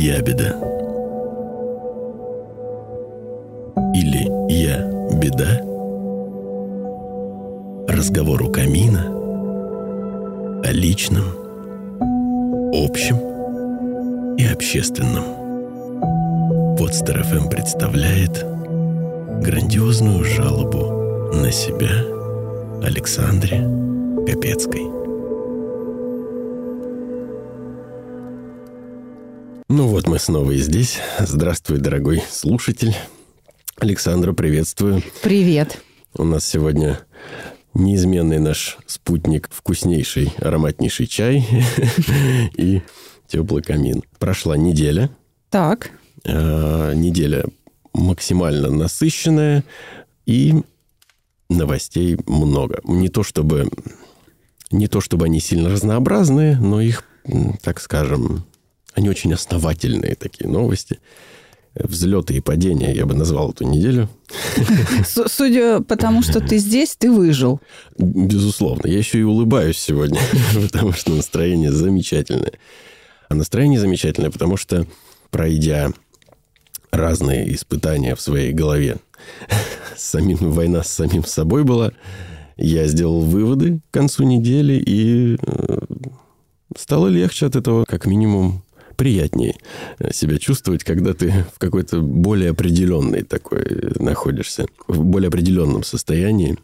ябеда. Или я беда. Разговор у камина о личном, общем и общественном. Подстер ФМ представляет грандиозную жалобу на себя Александре Капецкой. Вот мы снова и здесь. Здравствуй, дорогой слушатель. Александра, приветствую. Привет. У нас сегодня неизменный наш спутник, вкуснейший, ароматнейший чай и теплый камин. Прошла неделя. Так. Э, неделя максимально насыщенная и новостей много. Не то чтобы не то чтобы они сильно разнообразные, но их, так скажем, они очень основательные такие новости. Взлеты и падения, я бы назвал эту неделю. Судя по тому, что ты здесь, ты выжил. Безусловно. Я еще и улыбаюсь сегодня, потому что настроение замечательное. А настроение замечательное, потому что, пройдя разные испытания в своей голове, самим, война с самим собой была, я сделал выводы к концу недели, и э, стало легче от этого, как минимум, приятнее э, себя чувствовать, когда ты в какой-то более определенной такой находишься, в более определенном состоянии,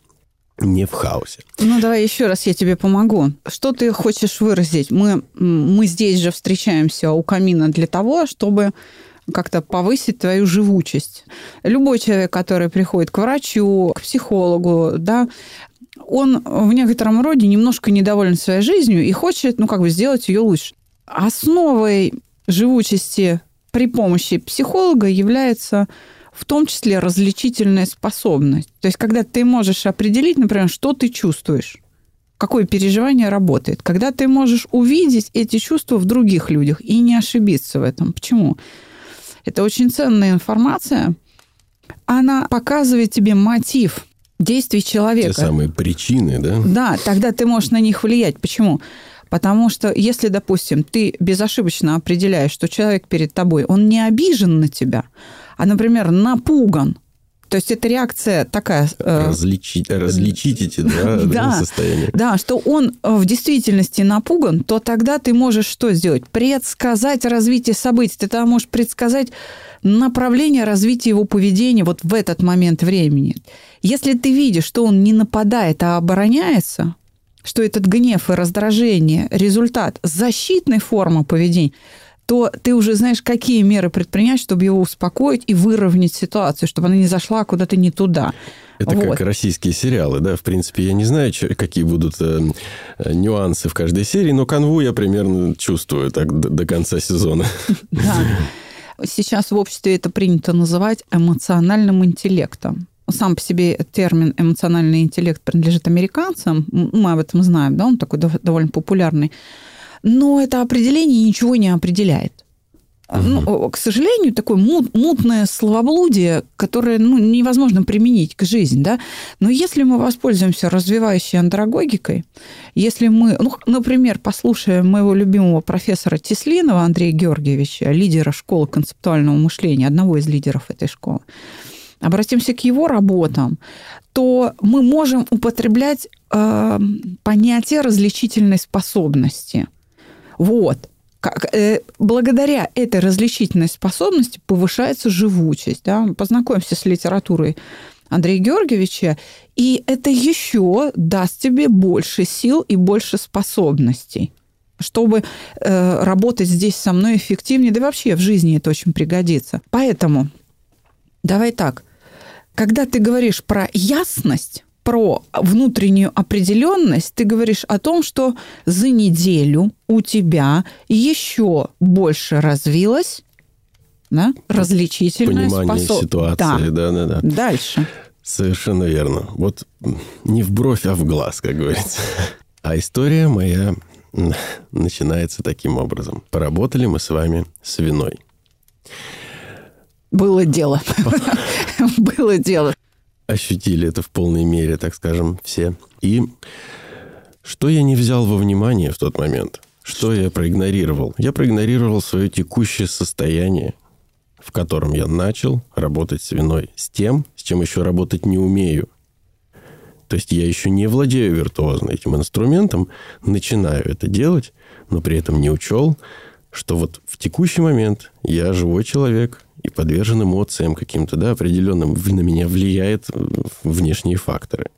не в хаосе. Ну, давай еще раз я тебе помогу. Что ты хочешь выразить? Мы, мы здесь же встречаемся у камина для того, чтобы как-то повысить твою живучесть. Любой человек, который приходит к врачу, к психологу, да, он в некотором роде немножко недоволен своей жизнью и хочет, ну, как бы сделать ее лучше. Основой живучести при помощи психолога является в том числе различительная способность. То есть, когда ты можешь определить, например, что ты чувствуешь, какое переживание работает, когда ты можешь увидеть эти чувства в других людях и не ошибиться в этом. Почему? Это очень ценная информация. Она показывает тебе мотив действий человека. Те самые причины, да? Да, тогда ты можешь на них влиять. Почему? Потому что если, допустим, ты безошибочно определяешь, что человек перед тобой, он не обижен на тебя, а, например, напуган, то есть это реакция такая... Э, различить, различить эти да, да, состояния. Да, что он э, в действительности напуган, то тогда ты можешь что сделать? Предсказать развитие событий. Ты тогда можешь предсказать направление развития его поведения вот в этот момент времени. Если ты видишь, что он не нападает, а обороняется, что этот гнев и раздражение – результат защитной формы поведения, то ты уже знаешь, какие меры предпринять, чтобы его успокоить и выровнять ситуацию, чтобы она не зашла куда-то не туда. Это вот. как российские сериалы, да? В принципе, я не знаю, какие будут э, нюансы в каждой серии, но канву я примерно чувствую так до, до конца сезона. Да. Сейчас в обществе это принято называть эмоциональным интеллектом сам по себе термин эмоциональный интеллект принадлежит американцам, мы об этом знаем, да, он такой довольно популярный, но это определение ничего не определяет. Угу. Ну, к сожалению, такое мут, мутное словоблудие, которое ну, невозможно применить к жизни. Да? Но если мы воспользуемся развивающей андрогогикой, если мы, ну, например, послушаем моего любимого профессора Теслинова Андрея Георгиевича, лидера школы концептуального мышления, одного из лидеров этой школы, обратимся к его работам, то мы можем употреблять э, понятие различительной способности. Вот. Как, э, благодаря этой различительной способности повышается живучесть. Да? Познакомься с литературой Андрея Георгиевича, и это еще даст тебе больше сил и больше способностей чтобы э, работать здесь со мной эффективнее, да вообще в жизни это очень пригодится. Поэтому давай так, когда ты говоришь про ясность, про внутреннюю определенность, ты говоришь о том, что за неделю у тебя еще больше развилась да, различительная Понимание способ... ситуации, да. да, да, да. Дальше. Совершенно верно. Вот не в бровь, а в глаз, как говорится. А история моя начинается таким образом. Поработали мы с вами с виной. Было дело. Было дело. Ощутили это в полной мере, так скажем, все. И что я не взял во внимание в тот момент? Что я проигнорировал? Я проигнорировал свое текущее состояние, в котором я начал работать с виной, с тем, с чем еще работать не умею. То есть я еще не владею виртуозно этим инструментом, начинаю это делать, но при этом не учел, что вот в текущий момент я живой человек и подвержен эмоциям каким-то, да, определенным, на меня влияют внешние факторы.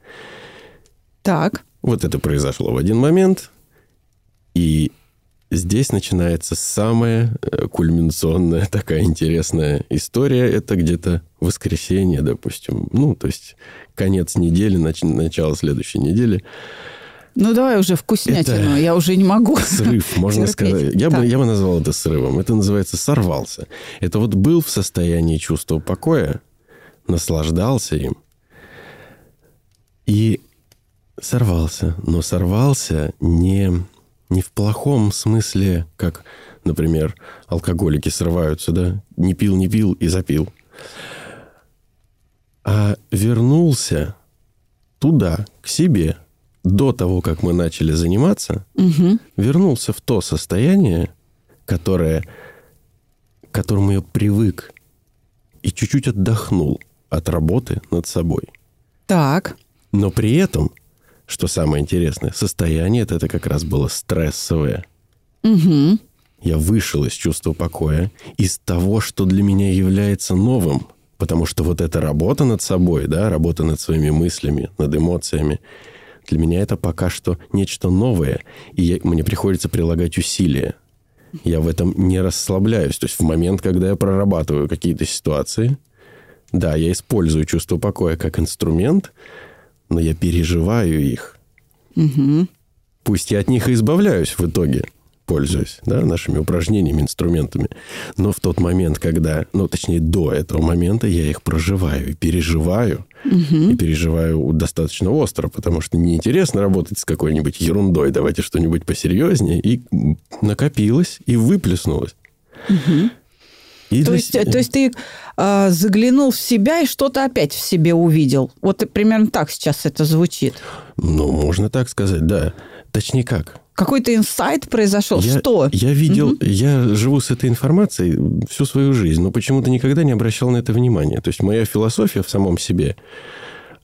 Так. Вот это произошло в один момент, и здесь начинается самая э, кульминационная такая интересная история. Это где-то воскресенье, допустим. Ну, то есть конец недели, нач- начало следующей недели. Ну, давай уже вкуснятину, Это я уже не могу. Срыв, можно терпеть. сказать. Я бы, я бы назвал это срывом. Это называется сорвался. Это вот был в состоянии чувства покоя, наслаждался им и сорвался. Но сорвался не, не в плохом смысле, как, например, алкоголики срываются, да? Не пил, не пил и запил. А вернулся туда, к себе, до того, как мы начали заниматься, Мгм. вернулся в то состояние, которое, к которому я привык, и чуть-чуть отдохнул от работы над собой. Так. Но при этом, что самое интересное, состояние это, это как раз было стрессовое. Мгм. Я вышел из чувства покоя, из того, что для меня является новым. Потому что вот эта работа над собой, да, работа над своими мыслями, над эмоциями, для меня это пока что нечто новое, и я- мне приходится прилагать усилия. Я в этом не расслабляюсь. То есть в момент, когда я прорабатываю какие-то ситуации, да, я использую чувство покоя как инструмент, но я переживаю их. Мгм. Пусть я от них и избавляюсь в итоге, пользуясь да, нашими упражнениями, инструментами. Но в тот момент, когда, ну, точнее, до этого момента я их проживаю и переживаю. И переживаю достаточно остро, потому что неинтересно работать с какой-нибудь ерундой. Давайте что-нибудь посерьезнее. И накопилось, и выплеснулось. И То для есть, то есть ты а, заглянул в себя и что-то опять в себе увидел. Вот примерно так сейчас это звучит. Ну, можно так сказать, да. Точнее как? Какой-то инсайт произошел. Я, Что? Я видел, я живу с этой информацией всю свою жизнь, но почему-то никогда не обращал на это внимания. То есть моя философия в самом себе,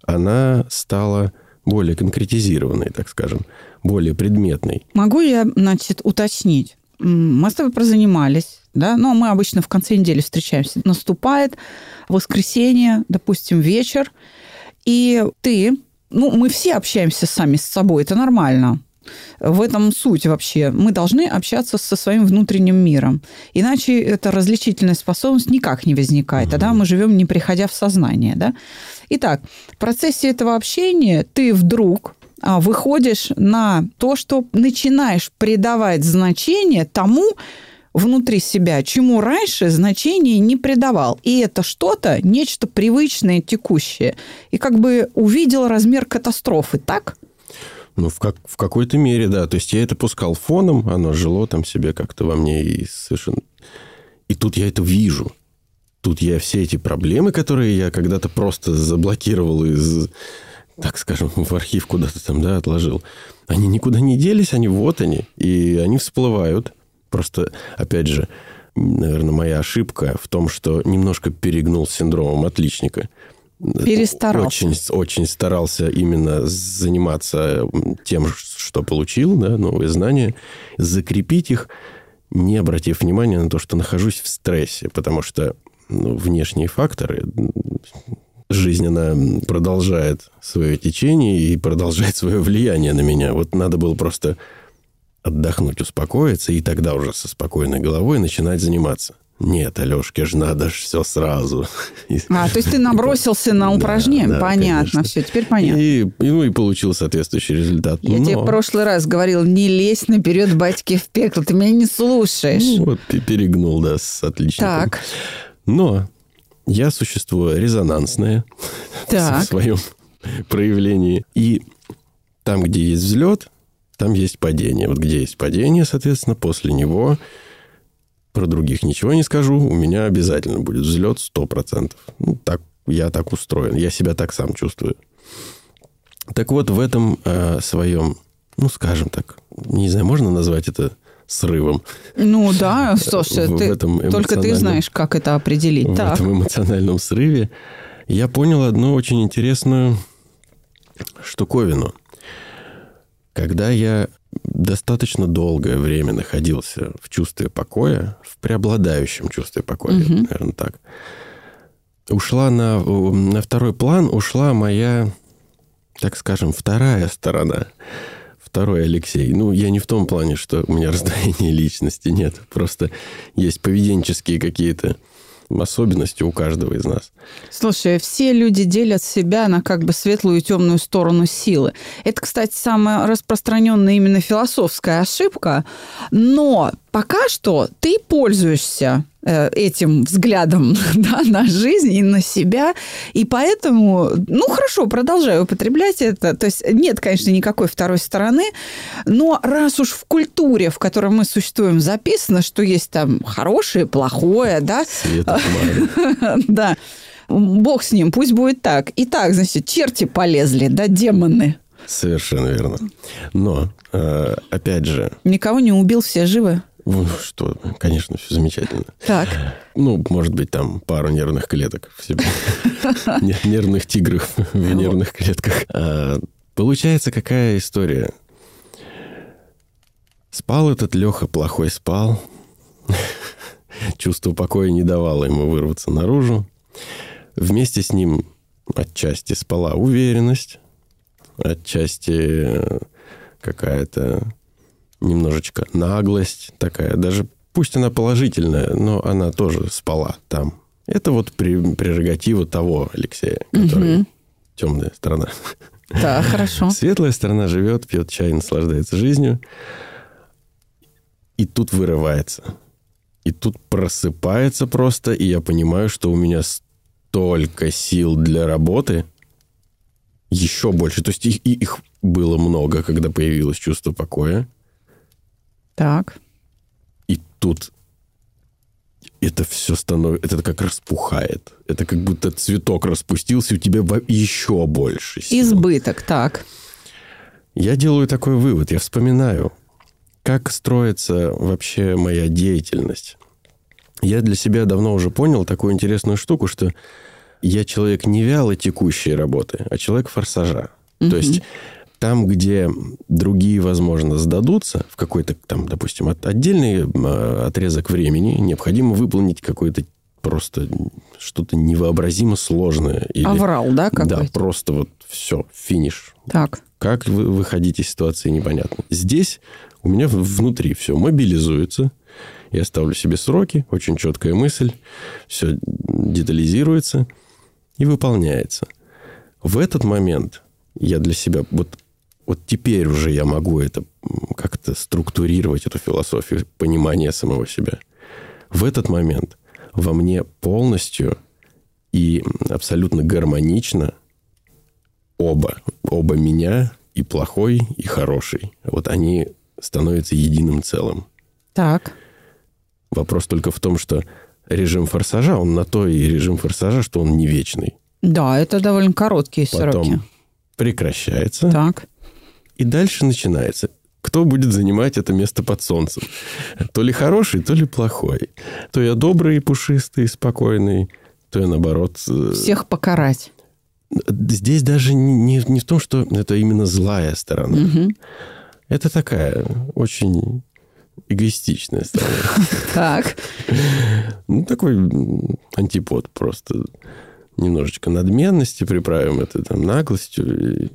она стала более конкретизированной, так скажем, более предметной. Могу я, значит, уточнить? Мы с тобой прозанимались, да, но мы обычно в конце недели встречаемся. Наступает воскресенье, допустим, вечер, и ты, ну, мы все общаемся сами с собой, это нормально. В этом суть вообще. Мы должны общаться со своим внутренним миром. Иначе эта различительная способность никак не возникает. Тогда мы живем, не приходя в сознание. Да? Итак, в процессе этого общения ты вдруг а, выходишь на то, что начинаешь придавать значение тому внутри себя, чему раньше значения не придавал. И это что-то, нечто привычное, текущее. И как бы увидел размер катастрофы, так? Ну, в, как, в какой-то мере, да. То есть я это пускал фоном, оно жило там себе как-то во мне и совершенно... И тут я это вижу. Тут я все эти проблемы, которые я когда-то просто заблокировал из, так скажем, в архив куда-то там, да, отложил, они никуда не делись, они вот они, и они всплывают. Просто, опять же, наверное, моя ошибка в том, что немножко перегнул синдромом отличника. Перестарался. Очень, очень старался именно заниматься тем, что получил, да, новые знания, закрепить их, не обратив внимания на то, что нахожусь в стрессе, потому что ну, внешние факторы, жизнь, она продолжает свое течение и продолжает свое влияние на меня. Вот надо было просто отдохнуть, успокоиться, и тогда уже со спокойной головой начинать заниматься. Нет, Алешке же надо ж все сразу. А, то есть ты набросился на Да, упражнение? да, понятно, конечно. все, теперь понятно. И, ну, и получил соответствующий результат. Я Но- тебе в прошлый раз говорил, не лезь наперед батьки в пекло, ты меня не слушаешь. Ну, вот пе- перегнул, да, с отличником. так, Но я существо резонансное Так. в своем проявлении. И там, где есть взлет, там есть падение. Вот где есть падение, соответственно, после него про других ничего не скажу. У меня обязательно будет взлет 100%. Ну, так, я так устроен. Я себя так сам чувствую. Так вот, в этом э, своем, ну, скажем так, не знаю, можно назвать это срывом. Ну да, слушай, в ты, этом только ты знаешь, как это определить. в так. этом эмоциональном срыве, я понял одну очень интересную штуковину. Когда я достаточно долгое время находился в чувстве покоя, в преобладающем чувстве покоя, Мгм. наверное, так, ушла на, на второй план, ушла моя, так скажем, вторая сторона. Второй Алексей. Ну, я не в том плане, что у меня раздвоение личности нет. Просто есть поведенческие какие-то особенности у каждого из нас. Слушай, все люди делят себя на как бы светлую и темную сторону силы. Это, кстати, самая распространенная именно философская ошибка. Но пока что ты пользуешься э, этим взглядом да, на жизнь и на себя, и поэтому, ну хорошо, продолжаю употреблять это. То есть нет, конечно, никакой второй стороны, но раз уж в культуре, в которой мы существуем, записано, что есть там хорошее, плохое, да, тьма. да. Бог с ним, пусть будет так. Итак, значит, черти полезли, да, демоны. Совершенно верно. Но, э, опять же, Никого не убил, все живы. Ну, что, конечно, все замечательно. Так. Ну, может быть, там пару нервных клеток в себе. Не- Нервных тигров в нервных клетках. А, Получается, какая история? Спал этот Леха, плохой спал. Чувство покоя не давало ему вырваться наружу. Вместе с ним отчасти спала уверенность, отчасти э, какая-то немножечко наглость такая, даже пусть она положительная, но она тоже спала там. Это вот прерогатива того Алексея, который Мгм. темная сторона. Да, хорошо. Светлая сторона живет, пьет чай, наслаждается жизнью. И тут вырывается. И тут просыпается просто, и я понимаю, что у меня столько сил для работы, еще больше. То есть их, их было много, когда появилось чувство покоя. Так. И тут это все становится, это как распухает. Это как будто цветок распустился, у тебя еще больше сил. Избыток, так. Я делаю такой вывод, я вспоминаю, как строится вообще моя деятельность. Я для себя давно уже понял такую интересную штуку, что я человек не вяло текущей работы, а человек форсажа. То есть там, где другие, возможно, сдадутся в какой-то там, допустим, от- отдельный э, отрезок времени, необходимо выполнить какое-то просто что-то невообразимо сложное. Или, Аврал, да, да, какой-то? просто вот все, финиш. Так. Как вы выходить из ситуации, непонятно. Здесь у меня внутри все мобилизуется. Я ставлю себе сроки, очень четкая мысль, все детализируется и выполняется. В этот момент я для себя вот вот теперь уже я могу это как-то структурировать, эту философию понимания самого себя. В этот момент во мне полностью и абсолютно гармонично оба. Оба меня, и плохой, и хороший. Вот они становятся единым целым. Так. Вопрос только в том, что режим форсажа, он на то и режим форсажа, что он не вечный. Да, это довольно короткие сроки. Потом прекращается, Так. И дальше начинается. Кто будет занимать это место под солнцем? То ли хороший, то ли плохой. То я добрый, пушистый, спокойный, то я наоборот... э, Всех покарать. Здесь даже не, не, не в том, что это именно злая сторона. Мгм. Это такая очень эгоистичная сторона. Так. Ну, такой антипод просто. Немножечко надменности приправим это там наглостью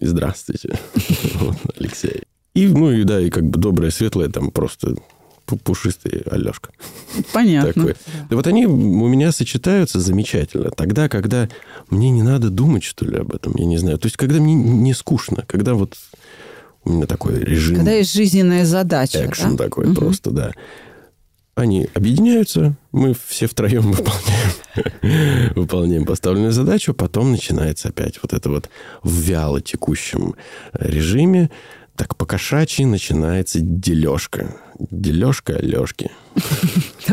и, здравствуйте, Алексей. И, ну, и да, и как бы доброе, светлое, там просто пу- пушистый Алешка. Понятно. Такой. И вот они у меня сочетаются замечательно. Тогда, когда мне не надо думать, что ли, об этом, я не знаю. То есть, когда мне не скучно, когда вот у меня такой режим, Когда есть жизненная задача. экшен да? такой Мгм. просто, да. Они объединяются, мы все втроем выполняем, выполняем поставленную задачу, потом начинается опять вот это вот в вяло текущем режиме, так по-кошачьи начинается дележка. Дележка Алешки.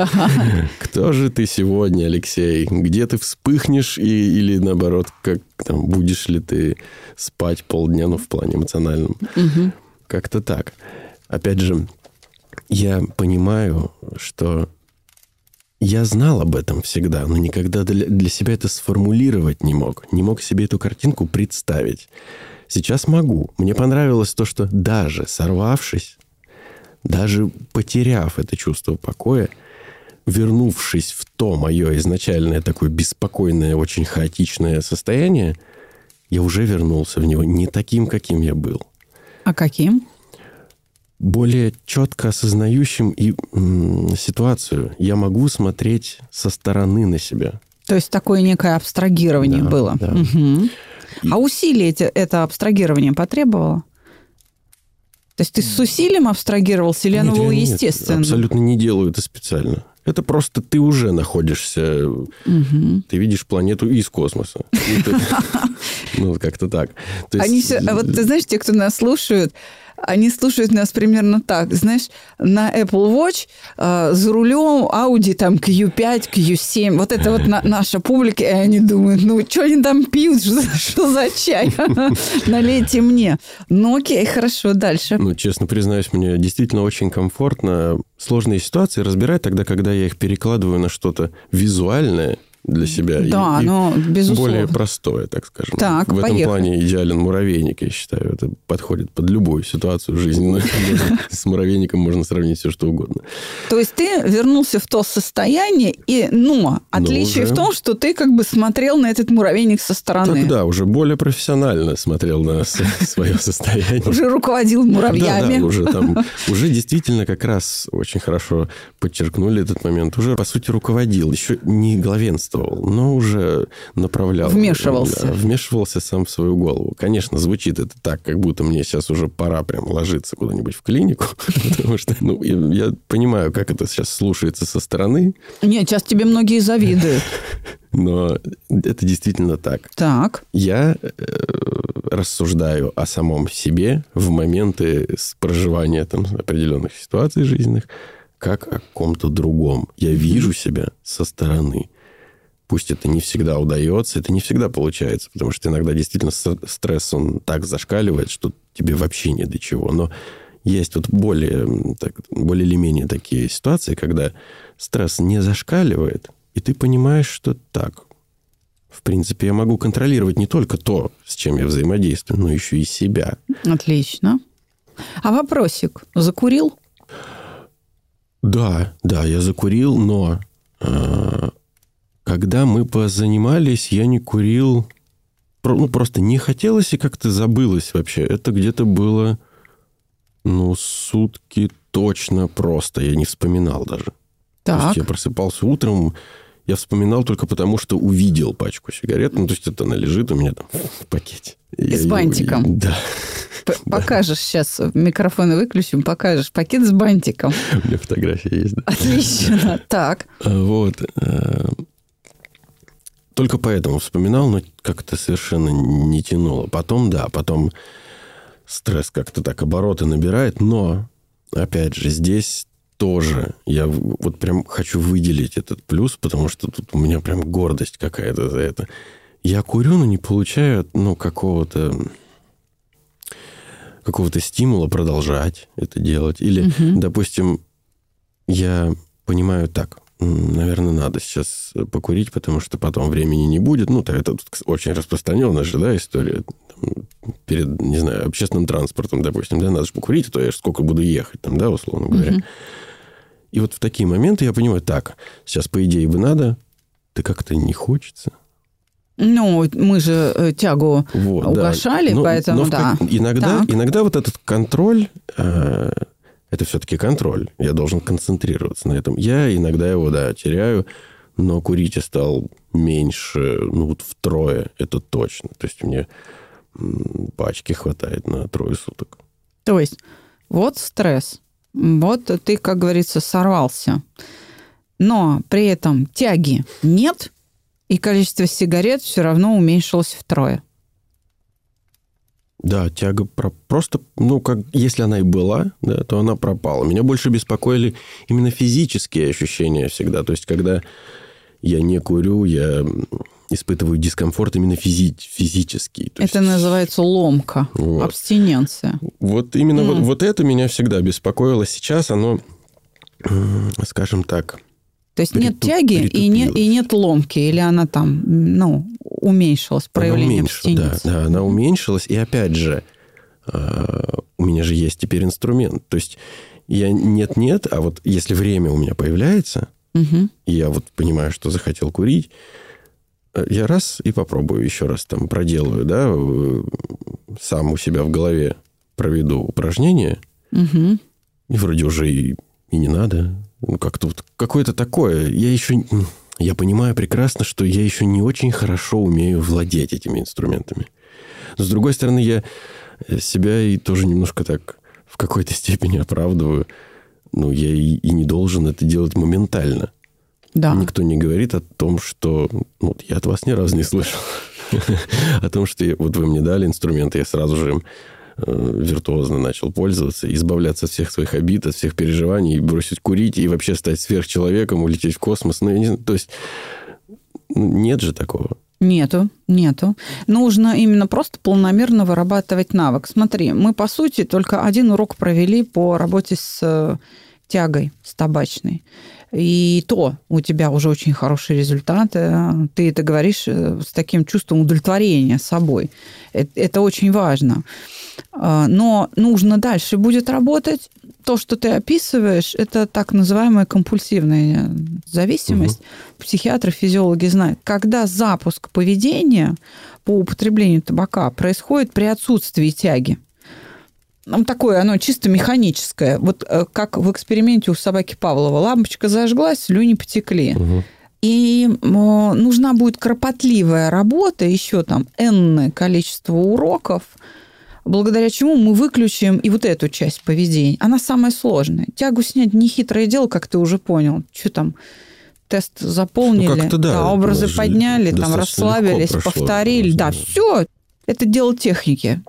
Кто же ты сегодня, Алексей? Где ты вспыхнешь и, или, наоборот, как там, будешь ли ты спать полдня, ну, в плане эмоциональном? Как-то так. Опять же, я понимаю, что я знал об этом всегда, но никогда для, для себя это сформулировать не мог. Не мог себе эту картинку представить. Сейчас могу. Мне понравилось то, что даже сорвавшись, даже потеряв это чувство покоя, вернувшись в то мое изначальное такое беспокойное, очень хаотичное состояние, я уже вернулся в него не таким, каким я был. А каким? Более четко осознающим и м, ситуацию. Я могу смотреть со стороны на себя. То есть такое некое абстрагирование Да, было. да. Мгм. А усилие это абстрагирование потребовало? То есть ты с усилием абстрагировался или оно Нет, было нет, естественно? абсолютно не делаю это специально. Это просто ты уже находишься, Мгм. ты видишь планету из космоса. И Ну, как-то так. А вот ты знаешь, те, кто нас слушают, они слушают нас примерно так. Знаешь, на Apple Watch э, за рулем Audi там Q5, Q7. Вот это вот на- наша публика, и они думают, ну, что они там пьют, что, что за чай? Налейте мне. Ну, окей, хорошо, дальше. Ну, честно признаюсь, мне действительно очень комфортно сложные ситуации разбирать тогда, когда я их перекладываю на что-то визуальное для себя. и- Да, и ну, безусловно. более простое, так скажем. Так, В этом поехали. плане идеален муравейник, я считаю. Это подходит под любую ситуацию жизненную. С муравейником можно сравнить все, что угодно. То есть ты вернулся в то состояние, и, но отличие уже- в том, что ты как бы смотрел на этот муравейник со стороны. Тогда уже более профессионально смотрел на свое состояние. Уже руководил муравьями. Да, да, уже там, уже действительно как раз очень хорошо подчеркнули этот момент. Уже, по сути, руководил, еще не главенствовал, но уже направлял. Вмешивался. Да, вмешивался сам в свою голову. Конечно, звучит это так, как будто мне сейчас уже пора прям ложиться куда-нибудь в клинику, потому что, ну, я понимаю, как это сейчас слушается со стороны, Нет, сейчас тебе многие завидуют. но это действительно так. Так. Я э, рассуждаю о самом себе в моменты проживания там, определенных ситуаций жизненных, как о ком-то другом. Я вижу себя со стороны. Пусть это не всегда удается, это не всегда получается, потому что иногда действительно стресс, он так зашкаливает, что тебе вообще не до чего. Но есть вот более, так, более или менее такие ситуации, когда стресс не зашкаливает, и ты понимаешь, что так, в принципе, я могу контролировать не только то, с чем я взаимодействую, но еще и себя. Отлично. А вопросик. Закурил? Да, да, я закурил, но э, когда мы позанимались, я не курил. Ну, просто не хотелось и как-то забылось вообще. Это где-то было, ну, сутки точно просто. Я не вспоминал даже. То Так. есть я просыпался утром, я вспоминал только потому, что увидел пачку сигарет. Ну, то есть это она лежит у меня там в пакете. И Я с бантиком. Да. П- Покажешь сейчас, микрофоны выключим, покажешь пакет с бантиком. У меня фотография есть, да. Отлично. Так. Вот. Только поэтому вспоминал, но как-то совершенно не тянуло. Потом, да, потом стресс как-то так обороты набирает, но, опять же, здесь тоже я вот прям хочу выделить этот плюс, потому что тут у меня прям гордость какая-то за это. Я курю, но не получаю, ну, какого-то какого-то стимула продолжать это делать. Или, допустим, я понимаю так, наверное, надо сейчас покурить, потому что потом времени не будет. Ну, то это очень распространенная же, да, история. Там, перед, не знаю, общественным транспортом, допустим, да, надо же покурить, а то я ж сколько буду ехать, там, да, условно говоря. И вот в такие моменты я понимаю, так, сейчас, по идее, бы надо, да как-то не хочется. Ну, мы же э, тягу Вот, да. угошали, Но- поэтому но да. как- иногда, Так. иногда вот этот контроль, э, это все-таки контроль. Я должен концентрироваться на этом. Я иногда его, да, теряю, но курить я стал меньше, ну вот втрое, это точно. То есть мне пачки хватает на трое суток. То есть вот стресс. Вот ты, как говорится, сорвался. Но при этом тяги нет, и количество сигарет все равно уменьшилось втрое. Да, тяга про- просто, ну, как если она и была, да, то она пропала. Меня больше беспокоили именно физические ощущения всегда. То есть, когда я не курю, я испытываю дискомфорт именно физи- физический. То Это есть, называется ломка, Вот. абстиненция. Вот именно вот, М. вот это меня всегда беспокоило. Сейчас оно скажем так... То есть нет тяги и, не, и нет ломки, или она там, ну, уменьшилась, проявление она уменьшилась, да, да, она уменьшилась. И опять же, а, у меня же есть теперь инструмент. То есть я нет-нет, а вот если время у меня появляется, угу. и я вот понимаю, что захотел курить, э, я раз и попробую еще раз там проделаю, да, сам у себя в голове проведу упражнение, угу. и вроде уже и, и не надо. Ну, как-то вот какое-то такое. Я еще... Я понимаю прекрасно, что я еще не очень хорошо умею владеть этими инструментами. Но, с другой стороны, я себя и тоже немножко так в какой-то степени оправдываю. Ну, я и, и не должен это делать моментально. Да. Никто не говорит о том, что... Ну, вот я от вас ни разу не слышал. О том, что вот вы мне дали инструменты, я сразу же им э, виртуозно начал пользоваться, избавляться от всех своих обид, от всех переживаний, бросить курить и вообще стать сверхчеловеком, улететь в космос. Ну, я не знаю, то есть ну, нет же такого. Нету, нету. Нужно именно просто полномерно вырабатывать навык. Смотри, мы, по сути, только один урок провели по работе с э, тягой, с табачной. И то у тебя уже очень хорошие результаты. Ты это говоришь э, с таким чувством удовлетворения собой. Это очень важно. А, но нужно дальше будет работать. То, что ты описываешь, это так называемая компульсивная зависимость. Угу. Психиатры, физиологи знают, когда запуск поведения по употреблению табака происходит при отсутствии тяги. Ну, такое оно чисто механическое. Вот э, как в эксперименте у собаки Павлова. Лампочка зажглась, слюни потекли. Угу. И нужна будет кропотливая работа, еще там энное количество уроков, благодаря чему мы выключим и вот эту часть поведения. Она самая сложная. Тягу снять не хитрое дело, как ты уже понял. Что там, тест заполнили, ну, да, да, образы подняли, там расслабились, повторили. Да, все. Это дело техники.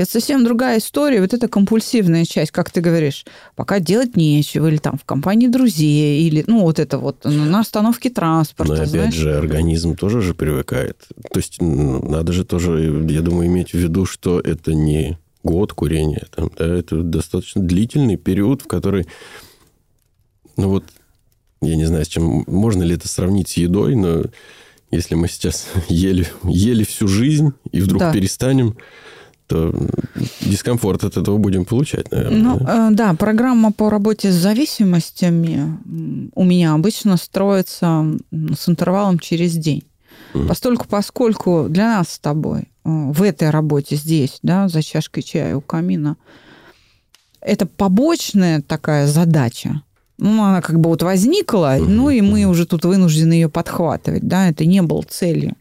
Это совсем другая история. Вот эта компульсивная часть, как ты говоришь, пока делать нечего, или там в компании друзей, или, ну, вот это вот на остановке транспорта. Но опять знаешь? же, организм тоже же привыкает. То есть надо же тоже, я думаю, иметь в виду, что это не год курения, там, да, это достаточно длительный период, в который, ну вот, я не знаю, с чем, можно ли это сравнить с едой, но если мы сейчас ели, ели всю жизнь и вдруг да. перестанем, то дискомфорт от этого будем получать, наверное. Ну, да? Э, программа по работе с зависимостями у меня обычно строится с интервалом через день. Mm. Постольку, поскольку для нас с тобой э, в этой работе здесь, да, за чашкой чая у камина, это побочная такая задача. Ну, она как бы вот возникла, ну, и мы уже тут вынуждены ее подхватывать, да, это не было целью.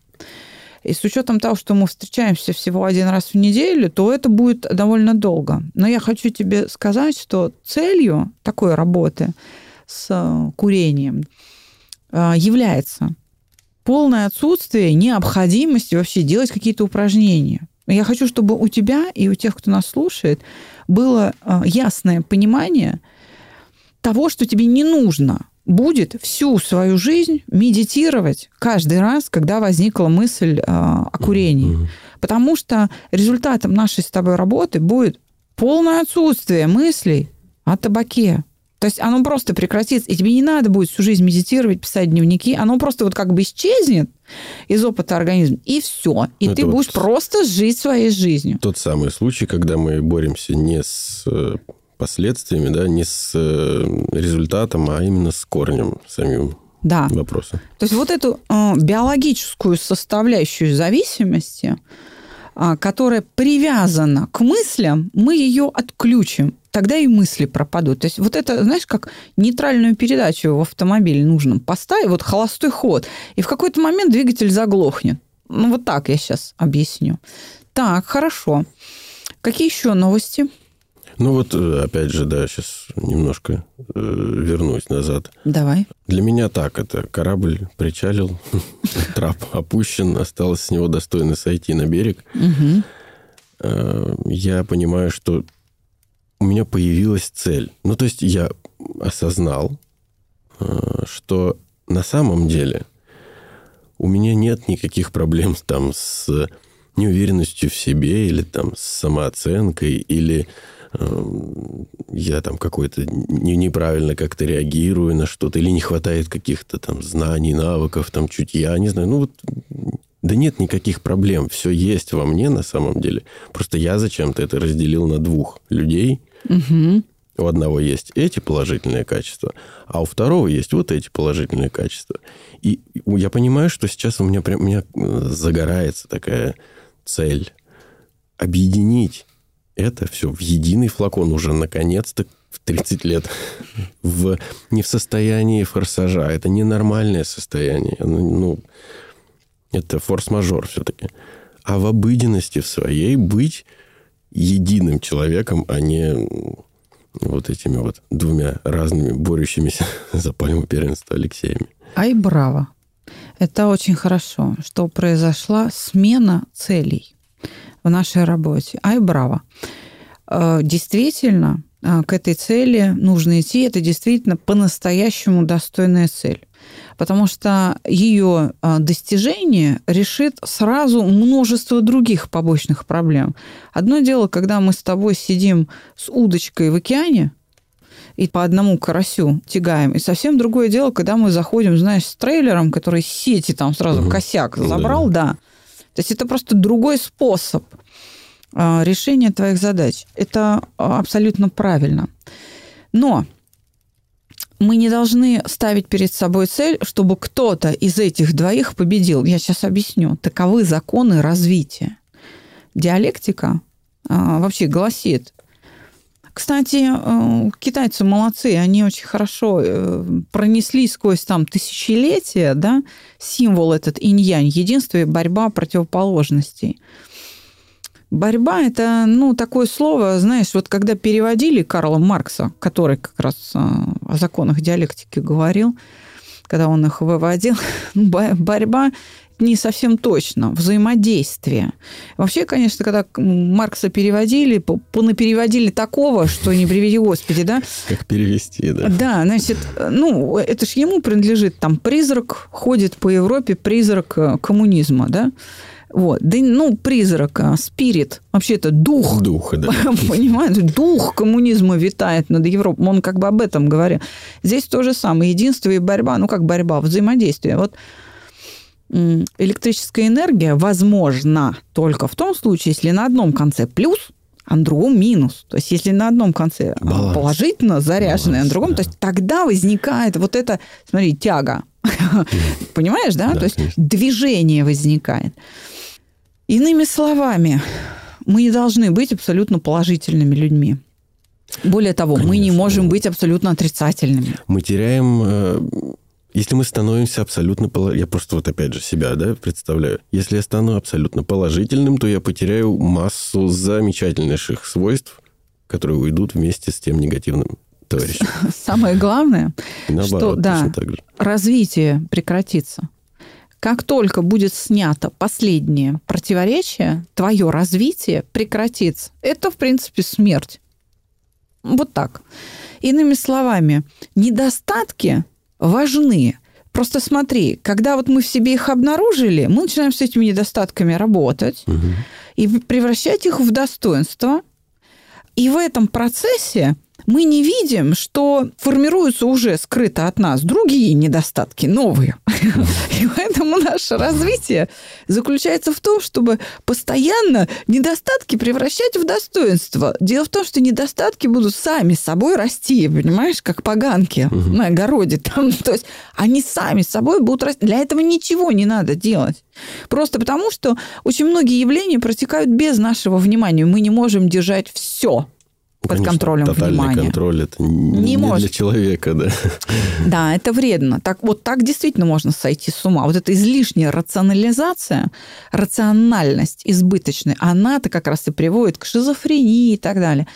И с учетом того, что мы встречаемся всего один раз в неделю, то это будет довольно долго. Но я хочу тебе сказать, что целью такой работы с э, курением э, является полное отсутствие необходимости вообще делать какие-то упражнения. Я хочу, чтобы у тебя и у тех, кто нас слушает, было э, ясное понимание того, что тебе не нужно будет всю свою жизнь медитировать каждый раз, когда возникла мысль э, о курении. Mm-hmm. Потому что результатом нашей с тобой работы будет полное отсутствие мыслей о табаке. То есть оно просто прекратится, и тебе не надо будет всю жизнь медитировать, писать дневники, оно просто вот как бы исчезнет из опыта организма, и все. И Это ты вот будешь просто жить своей жизнью. Тот самый случай, когда мы боремся не с э, последствиями, да, не с э, результатом, а именно с корнем самим да. вопроса. То есть вот эту э, биологическую составляющую зависимости, э, которая привязана к мыслям, мы ее отключим. Тогда и мысли пропадут. То есть вот это, знаешь, как нейтральную передачу в автомобиле нужно поставить, вот холостой ход, и в какой-то момент двигатель заглохнет. Ну вот так я сейчас объясню. Так, хорошо. Какие еще новости? Ну вот, э, опять же, да, сейчас немножко э, вернусь назад. Давай. Для меня так, это корабль причалил, трап опущен, осталось с него достойно сойти на берег. Э, я понимаю, что у меня появилась цель. Ну, то есть я осознал, э, что на самом деле у меня нет никаких проблем там с неуверенностью в себе или там с самооценкой или я там какой-то неправильно как-то реагирую на что-то, или не хватает каких-то там знаний, навыков, там чутья, не знаю. Ну вот да нет никаких проблем, все есть во мне на самом деле. Просто я зачем-то это разделил на двух людей. Угу. У одного есть эти положительные качества, а у второго есть вот эти положительные качества. И я понимаю, что сейчас у меня прям у меня э, загорается такая цель объединить это все в единый флакон уже наконец-то в 30 лет в, не в состоянии форсажа. Это ненормальное состояние. Ну, это форс-мажор все-таки. А в обыденности в своей быть единым человеком, а не вот этими вот двумя разными борющимися за пальму первенства Алексеями. Ай, браво! Это очень хорошо, что произошла смена целей в нашей работе. Ай, браво! Э, действительно, э, к этой цели нужно идти. Это действительно по-настоящему достойная цель потому что ее а, достижение решит сразу множество других побочных проблем. Одно дело, когда мы с тобой сидим с удочкой в океане, и по одному карасю тягаем. И совсем другое дело, когда мы заходим, знаешь, с трейлером, который сети там сразу угу. косяк забрал, да. да. То есть это просто другой способ а, решения твоих задач. Это а, абсолютно правильно. Но мы не должны ставить перед собой цель, чтобы кто-то из этих двоих победил. Я сейчас объясню. Таковы законы развития. Диалектика а, вообще гласит. Кстати, э, китайцы молодцы, они очень хорошо э, пронесли сквозь там тысячелетия, да, символ этот инь-янь, единство и борьба противоположностей. Борьба – это, ну, такое слово, знаешь, вот когда переводили Карла Маркса, который как раз а, о законах диалектики говорил, когда он их выводил, борьба не совсем точно, взаимодействие. Вообще, конечно, когда Маркса переводили, понапереводили такого, что не приведи Господи, да? Как перевести, да? Да, значит, ну, это ж ему принадлежит, там, призрак ходит по Европе, призрак э, коммунизма, да? Вот. Да, ну, призрак, а, спирит, вообще это дух. Дух, да. Понимаете? Дух коммунизма витает над Европой. Он как бы об этом говорил. Здесь то же самое. Единство и борьба. Ну, как борьба? Взаимодействие. Вот электрическая энергия возможна только в том случае, если на одном конце плюс, а на другом минус. То есть, если на одном конце а, Баланс. положительно заряженное, а на другом, да. то есть тогда возникает вот это, смотри, тяга. Понимаешь, да? То есть движение возникает. Иными словами, мы не должны быть абсолютно положительными людьми. Более того, Конечно. мы не можем быть абсолютно отрицательными. Мы теряем, э, если мы становимся абсолютно я просто вот опять же себя да, представляю, если я стану абсолютно положительным, то я потеряю массу замечательнейших свойств, которые уйдут вместе с тем негативным товарищем. Самое главное, что да, развитие прекратится. Как только будет снято последнее противоречие, твое развитие прекратится. Это, в принципе, смерть. Вот так. Иными словами, недостатки важны. Просто смотри, когда вот мы в себе их обнаружили, мы начинаем с этими недостатками работать угу. и превращать их в достоинство. И в этом процессе мы не видим, что формируются уже скрыто от нас другие недостатки, новые. И поэтому наше развитие заключается в том, чтобы постоянно недостатки превращать в достоинство. Дело в том, что недостатки будут сами собой расти, понимаешь, как поганки на огороде. Там, то есть они сами собой будут расти. Для этого ничего не надо делать. Просто потому, что очень многие явления протекают без нашего внимания. Мы не можем держать все под Конечно, контролем тотальный внимания. контроль это не, не может. для человека, да. Да, это вредно. Так вот так действительно можно сойти с ума. Вот эта излишняя рационализация, рациональность избыточная, она-то как раз и приводит к шизофрении и так далее.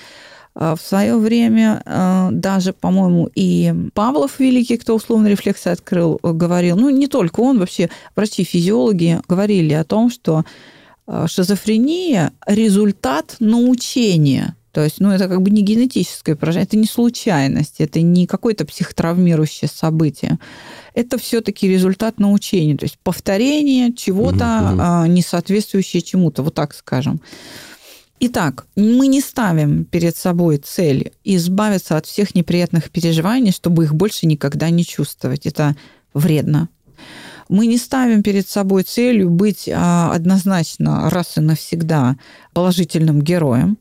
А в свое время а, даже, по-моему, и Павлов Великий, кто условно рефлексы открыл, говорил, ну не только он, вообще врачи-физиологи говорили о том, что а, шизофрения – результат научения то есть, ну, это как бы не генетическое поражение, это не случайность, это не какое-то психотравмирующее событие. Это все-таки результат научения, то есть повторение чего-то, угу, угу. не соответствующее чему-то, вот так скажем. Итак, мы не ставим перед собой цель избавиться от всех неприятных переживаний, чтобы их больше никогда не чувствовать. Это вредно. Мы не ставим перед собой целью быть а, однозначно раз и навсегда положительным героем.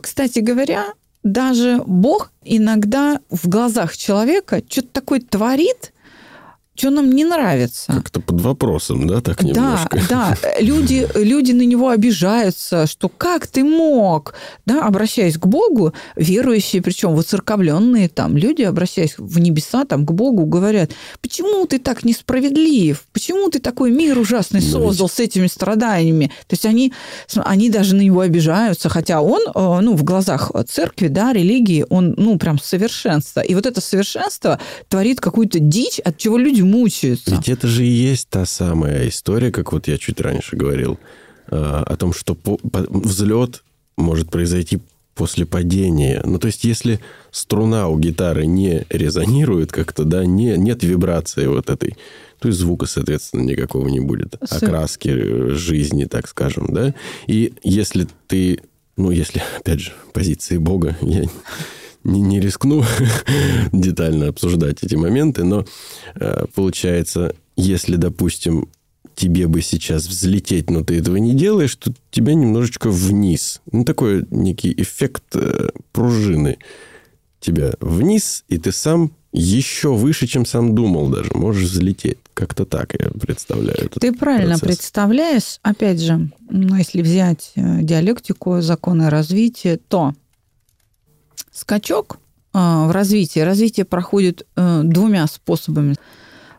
Кстати говоря, даже Бог иногда в глазах человека что-то такое творит, что нам не нравится. Как-то под вопросом, да, так немножко? Да, да. Люди, люди на него обижаются, что как ты мог, да, обращаясь к Богу, верующие, причем воцерковленные там люди, обращаясь в небеса, там, к Богу, говорят, почему ты так несправедлив, почему ты такой мир ужасный создал с этими страданиями? То есть они, они даже на него обижаются, хотя он, э, ну, в глазах церкви, да, религии, он, ну, прям совершенство. И вот это совершенство творит какую-то дичь, от чего люди мучаются. Ведь это же и есть та самая история, как вот я чуть раньше говорил, э, о том, что взлет может произойти после падения. Ну, то есть, если струна у гитары не резонирует как-то, да, не, нет вибрации вот этой, то и звука, соответственно, никакого не будет. Окраски э, жизни, так скажем, да. И если ты, ну, если, опять же, позиции Бога, я не, не рискну детально обсуждать эти моменты, но э, получается, если, допустим, тебе бы сейчас взлететь, но ты этого не делаешь, то тебя немножечко вниз. Ну, такой некий эффект э, пружины. Тебя вниз, и ты сам еще выше, чем сам думал даже. Можешь взлететь. Как-то так я представляю этот Ты правильно процесс. представляешь. Опять же, ну, если взять э, диалектику, законы развития, то скачок а, в развитии. Развитие проходит э, двумя способами.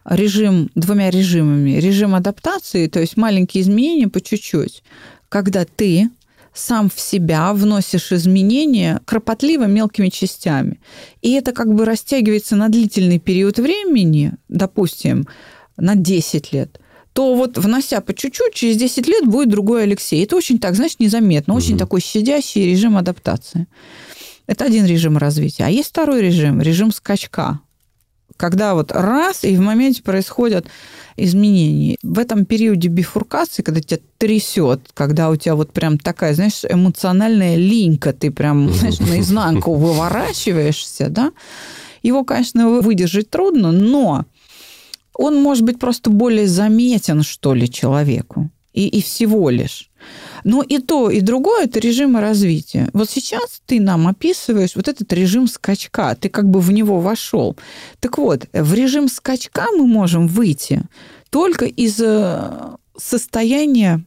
Режим, двумя режимами. Режим адаптации, то есть маленькие изменения по чуть-чуть. Когда ты сам в себя вносишь изменения кропотливо мелкими частями. И это как бы растягивается на длительный период времени, допустим, на 10 лет – то вот внося по чуть-чуть, через 10 лет будет другой Алексей. Это очень так, знаешь, незаметно, очень угу. такой щадящий режим адаптации. Это один режим развития. А есть второй режим, режим скачка. Когда вот раз, и в моменте происходят изменения. В этом периоде бифуркации, когда тебя трясет, когда у тебя вот прям такая, знаешь, эмоциональная линька, ты прям, знаешь, наизнанку выворачиваешься, да, его, конечно, выдержать трудно, но он может быть просто более заметен, что ли, человеку. И, и всего лишь. Но и то, и другое – это режимы развития. Вот сейчас ты нам описываешь вот этот режим скачка. Ты как бы в него вошел. Так вот, в режим скачка мы можем выйти только из э, состояния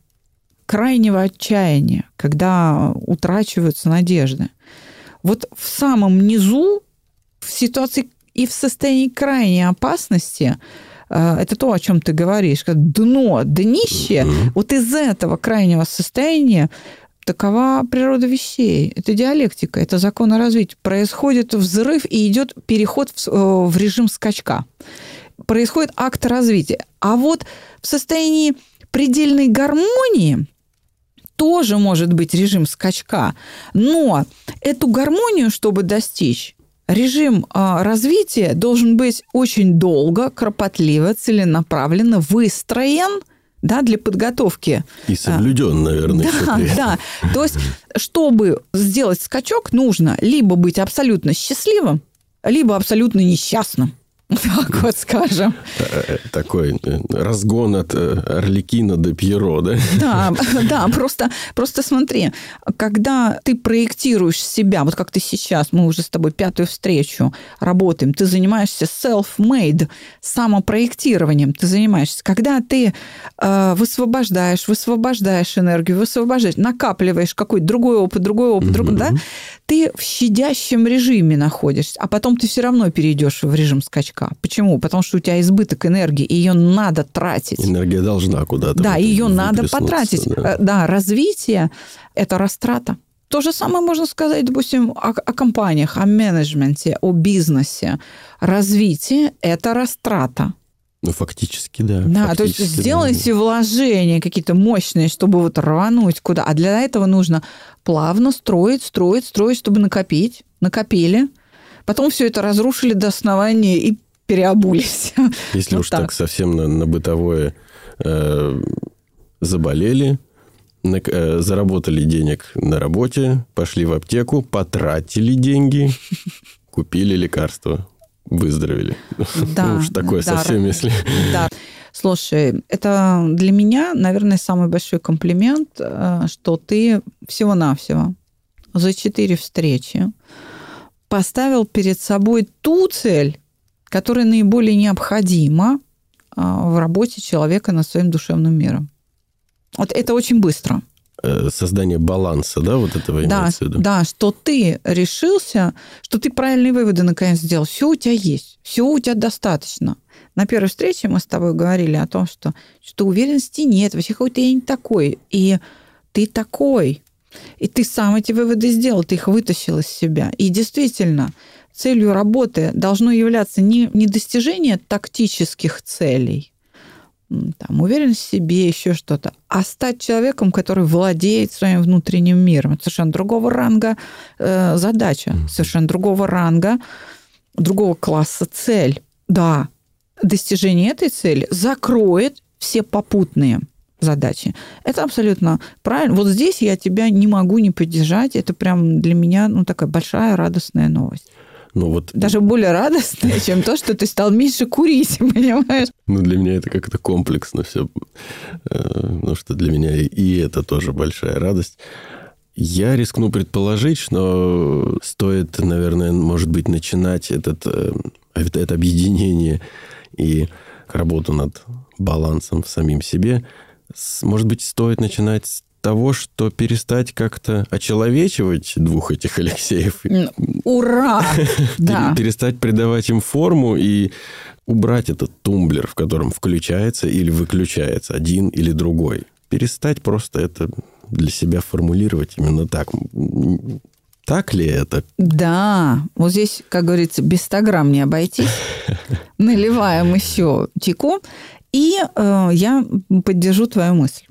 крайнего отчаяния, когда утрачиваются надежды. Вот в самом низу, в ситуации и в состоянии крайней опасности – это то, о чем ты говоришь, дно, днище, mm-hmm. вот из этого крайнего состояния такова природа вещей. Это диалектика, это законы развития. Происходит взрыв и идет переход в, э, в режим скачка. Происходит акт развития. А вот в состоянии предельной гармонии тоже может быть режим скачка. Но эту гармонию, чтобы достичь, режим а, развития должен быть очень долго, кропотливо, целенаправленно выстроен да, для подготовки. И соблюден, наверное. Да, да. То есть, чтобы сделать скачок, нужно либо быть абсолютно счастливым, либо абсолютно несчастным. Так вот скажем. Э, э, такой э, разгон от Орликина до Пьеро, да? Да, да, просто, просто смотри, когда ты проектируешь себя, вот как ты сейчас, мы уже с тобой пятую встречу работаем, ты занимаешься self-made, самопроектированием ты занимаешься. Когда ты э, высвобождаешь, высвобождаешь энергию, высвобождаешь, накапливаешь какой-то другой опыт, другой опыт, mm-hmm. другой, да, ты в щадящем режиме находишься, а потом ты все равно перейдешь в режим скачка. Почему? Потому что у тебя избыток энергии, и ее надо тратить. Энергия должна куда-то. Да, ее надо потратить. Да. Э, да, развитие – это растрата. То же самое можно сказать, допустим, о, о компаниях, о менеджменте, о бизнесе. Развитие – это растрата. Ну, фактически, да. Да, то есть сделайте да. вложения какие-то мощные, чтобы вот рвануть куда. А для этого нужно плавно строить, строить, строить, чтобы накопить. Накопили. Потом все это разрушили до основания и переобулись. Если вот уж так. так совсем на, на бытовое э, заболели, э, заработали денег на работе, пошли в аптеку, потратили деньги, купили лекарства, выздоровели. Да, Уж такое да, совсем, если... Да. Слушай, это для меня, наверное, самый большой комплимент, э, что ты всего-навсего за четыре встречи поставил перед собой ту цель, которая наиболее необходима а, в работе человека над своим душевным миром. Вот это очень быстро. Э, создание баланса, да, вот этого да? Да, что ты решился, что ты правильные выводы наконец сделал. Все у тебя есть, все у тебя достаточно. На первой встрече мы с тобой говорили о том, что, что уверенности нет, вообще какой-то я не такой. И ты такой. И ты сам эти выводы сделал, ты их вытащил из себя. И действительно, целью работы должно являться не, не достижение тактических целей, там, уверенность в себе, еще что-то, а стать человеком, который владеет своим внутренним миром. Это совершенно другого ранга э, задача, совершенно другого ранга, другого класса цель. Да, достижение этой цели закроет все попутные задачи. Это абсолютно правильно. Вот здесь я тебя не могу не поддержать. Это прям для меня ну, такая большая радостная новость. Ну, вот... Даже более радостная, чем то, что ты стал меньше курить, понимаешь? Ну, для меня это как-то комплексно все. Потому что для меня и это тоже большая радость. Я рискну предположить, что стоит, наверное, может быть, начинать этот, э, это объединение и работу над балансом в самим себе. Может быть, стоит начинать с того, что перестать как-то очеловечивать двух этих Алексеев. Ура! Да. Перестать придавать им форму и убрать этот тумблер, в котором включается или выключается один или другой. Перестать просто это для себя формулировать именно так. Так ли это? Да, вот здесь, как говорится, без 100 грамм не обойтись. Наливаем еще чайку. И э, я поддержу твою мысль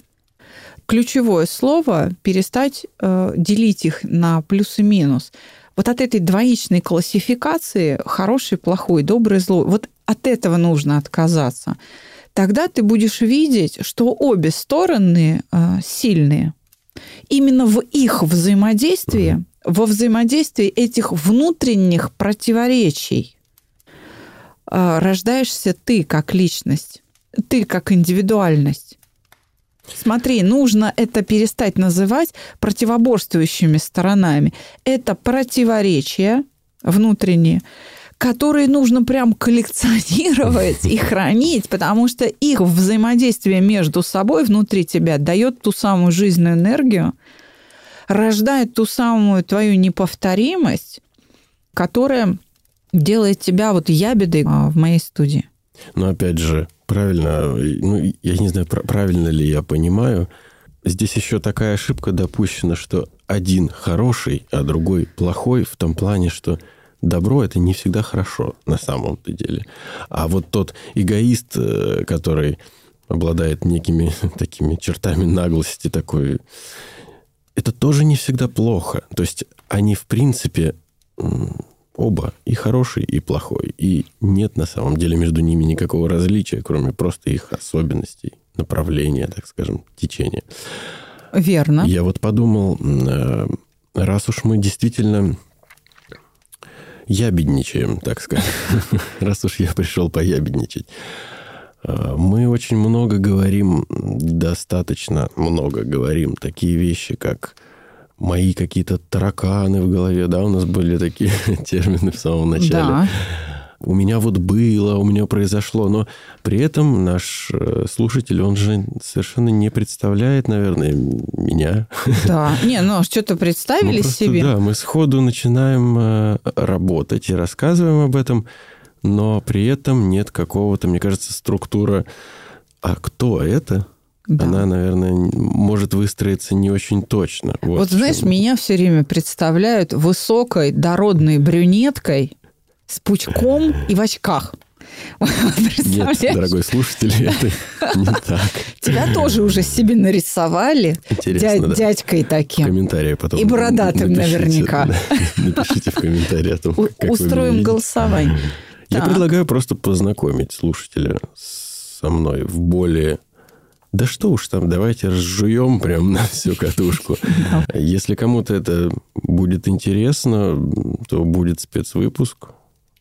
ключевое слово перестать э, делить их на плюс и минус. Вот от этой двоичной классификации хороший, плохой, добрый, злой, вот от этого нужно отказаться. Тогда ты будешь видеть, что обе стороны э, сильные. Именно в их взаимодействии, во взаимодействии этих внутренних противоречий э, рождаешься ты как личность, ты как индивидуальность. Смотри, нужно это перестать называть противоборствующими сторонами. Это противоречия внутренние, которые нужно прям коллекционировать и хранить, потому что их взаимодействие между собой внутри тебя дает ту самую жизненную энергию, рождает ту самую твою неповторимость, которая делает тебя вот ябедой а, в моей студии. Но опять же, правильно, ну, я не знаю, правильно ли я понимаю, здесь еще такая ошибка допущена, что один хороший, а другой плохой в том плане, что добро это не всегда хорошо на самом-то деле. А вот тот эгоист, э, который обладает некими такими чертами наглости такой, это тоже не всегда плохо. То есть они, в принципе, оба, и хороший, и плохой. И нет на самом деле между ними никакого различия, кроме просто их особенностей, направления, так скажем, течения. Верно. Я вот подумал, э, раз уж мы действительно ябедничаем, так сказать, раз уж я пришел поябедничать, э, мы очень много говорим, достаточно много говорим такие вещи, как мои какие-то тараканы в голове, да, у нас были такие термины в самом начале. Да. У меня вот было, у меня произошло, но при этом наш э, слушатель, он же совершенно не представляет, наверное, меня. Да, не, ну что-то представили просто, себе. Да, мы сходу начинаем э, работать и рассказываем об этом, но при этом нет какого-то, мне кажется, структура. А кто это? Да. она, наверное, может выстроиться не очень точно. Вот, вот знаешь, меня все время представляют высокой, дородной брюнеткой с пучком и в очках. Нет, дорогой слушатель, это не так. Тебя тоже уже себе нарисовали Интересно, дядь, да. дядькой таким. Комментарии потом. И бородатым напишите, наверняка. Напишите в комментарии о том, как Устроим голосование. Я предлагаю просто познакомить слушателя со мной в более Да что уж там, давайте разжуем прям на всю катушку. Если кому-то это будет интересно, то будет спецвыпуск.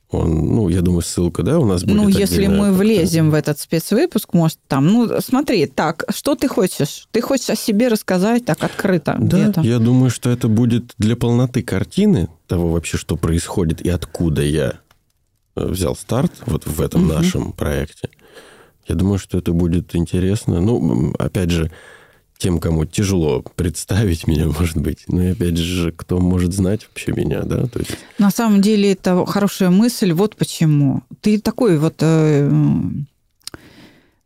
Он, ну, я думаю, ссылка, да, у нас будет. Ну, если мы влезем в этот спецвыпуск, может, там, ну, смотри, так, что ты хочешь? Ты хочешь о себе рассказать так открыто? Да, где-то? я думаю, что это будет для полноты картины того вообще, что происходит и откуда я э, взял старт вот в этом угу. нашем проекте. Я думаю, что это будет интересно. Ну, опять же, тем, кому тяжело представить меня, может быть. Ну и опять же, кто может знать вообще меня, да? То есть... На самом деле это хорошая мысль. Вот почему. Ты такой вот э,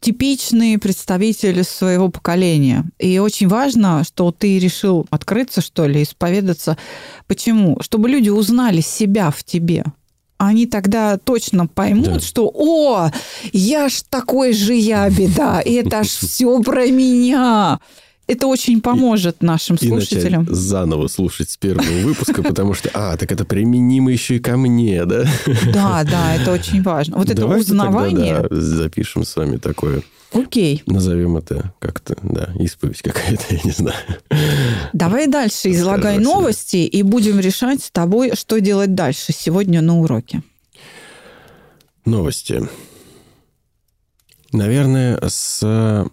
типичный представитель своего поколения. И очень важно, что ты решил открыться, что ли, исповедаться. Почему? Чтобы люди узнали себя в тебе они тогда точно поймут, да. что «О, я ж такой же я беда, это ж все про меня». Это очень поможет и, нашим слушателям. И заново слушать с первого выпуска, потому что, а, так это применимо еще и ко мне, да? Да, да, это очень важно. Вот это узнавание... запишем с вами такое. Окей. Назовем это как-то, да, исповедь какая-то, я не знаю. Давай дальше излагай новости, и будем решать с тобой, что делать дальше сегодня на уроке. Новости. Наверное, с,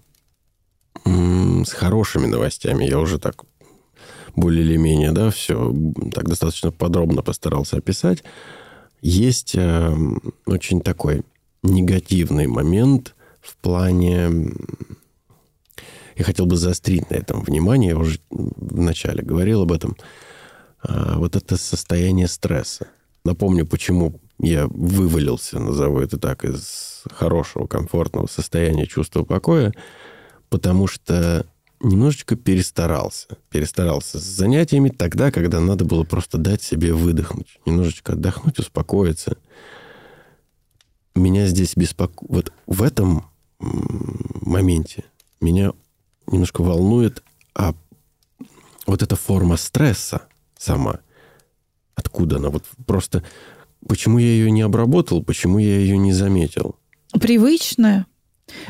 с хорошими новостями. Я уже так более или менее, да, все так достаточно подробно постарался описать. Есть э, очень такой негативный момент в плане... Я хотел бы заострить на этом внимание, я уже вначале говорил об этом. А, вот это состояние стресса. Напомню, почему я вывалился, назову это так, из хорошего, комфортного состояния чувства покоя, потому что немножечко перестарался. Перестарался с занятиями тогда, когда надо было просто дать себе выдохнуть, немножечко отдохнуть, успокоиться. Меня здесь беспокоит... Вот в этом моменте меня немножко волнует, а вот эта форма стресса сама, откуда она? Вот просто почему я ее не обработал, почему я ее не заметил? Привычная.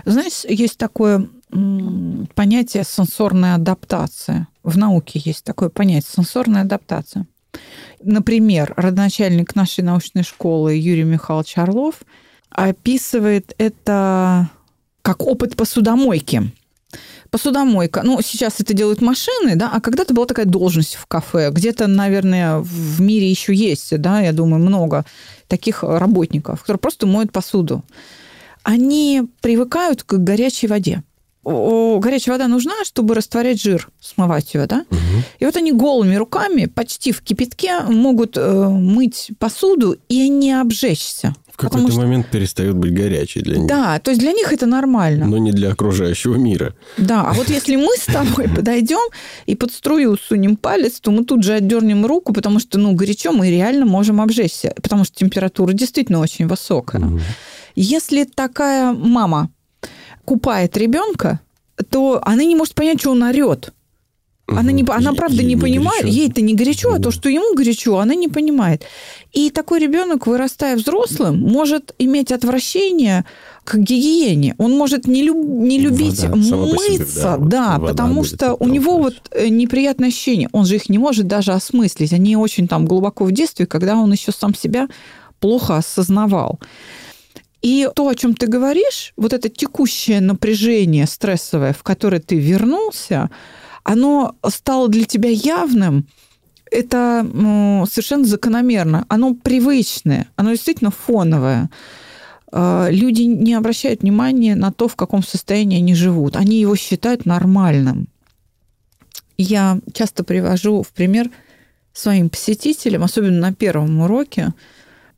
Знаешь, есть такое понятие сенсорная адаптация. В науке есть такое понятие сенсорная адаптация. Например, родоначальник нашей научной школы Юрий Михайлович Орлов описывает это как опыт посудомойки. Посудомойка. Ну, сейчас это делают машины, да, а когда-то была такая должность в кафе. Где-то, наверное, в мире еще есть, да, я думаю, много таких работников, которые просто моют посуду. Они привыкают к горячей воде горячая вода нужна, чтобы растворять жир, смывать ее, да? Угу. И вот они голыми руками, почти в кипятке, могут э, мыть посуду и не обжечься. В какой-то что... момент перестает быть горячей для них. Да, то есть для них это нормально. Но не для окружающего мира. Да, а вот если мы с тобой подойдем и под струю сунем палец, то мы тут же отдернем руку, потому что, ну, горячо мы реально можем обжечься, потому что температура действительно очень высокая. Угу. Если такая мама купает ребенка, то она не может понять, что он орет. Она, не, она правда ей не понимает, ей это не горячо, а то, что ему горячо, она не понимает. И такой ребенок, вырастая взрослым, может иметь отвращение к гигиене. Он может не, люб, не любить Вода, мыться, себе, да, да потому что у него вот э, неприятное ощущение. Он же их не может даже осмыслить. Они очень там глубоко в детстве, когда он еще сам себя плохо осознавал. И то, о чем ты говоришь, вот это текущее напряжение стрессовое, в которое ты вернулся, оно стало для тебя явным, это ну, совершенно закономерно. Оно привычное, оно действительно фоновое. А, люди не обращают внимания на то, в каком состоянии они живут. Они его считают нормальным. Я часто привожу в пример своим посетителям, особенно на первом уроке,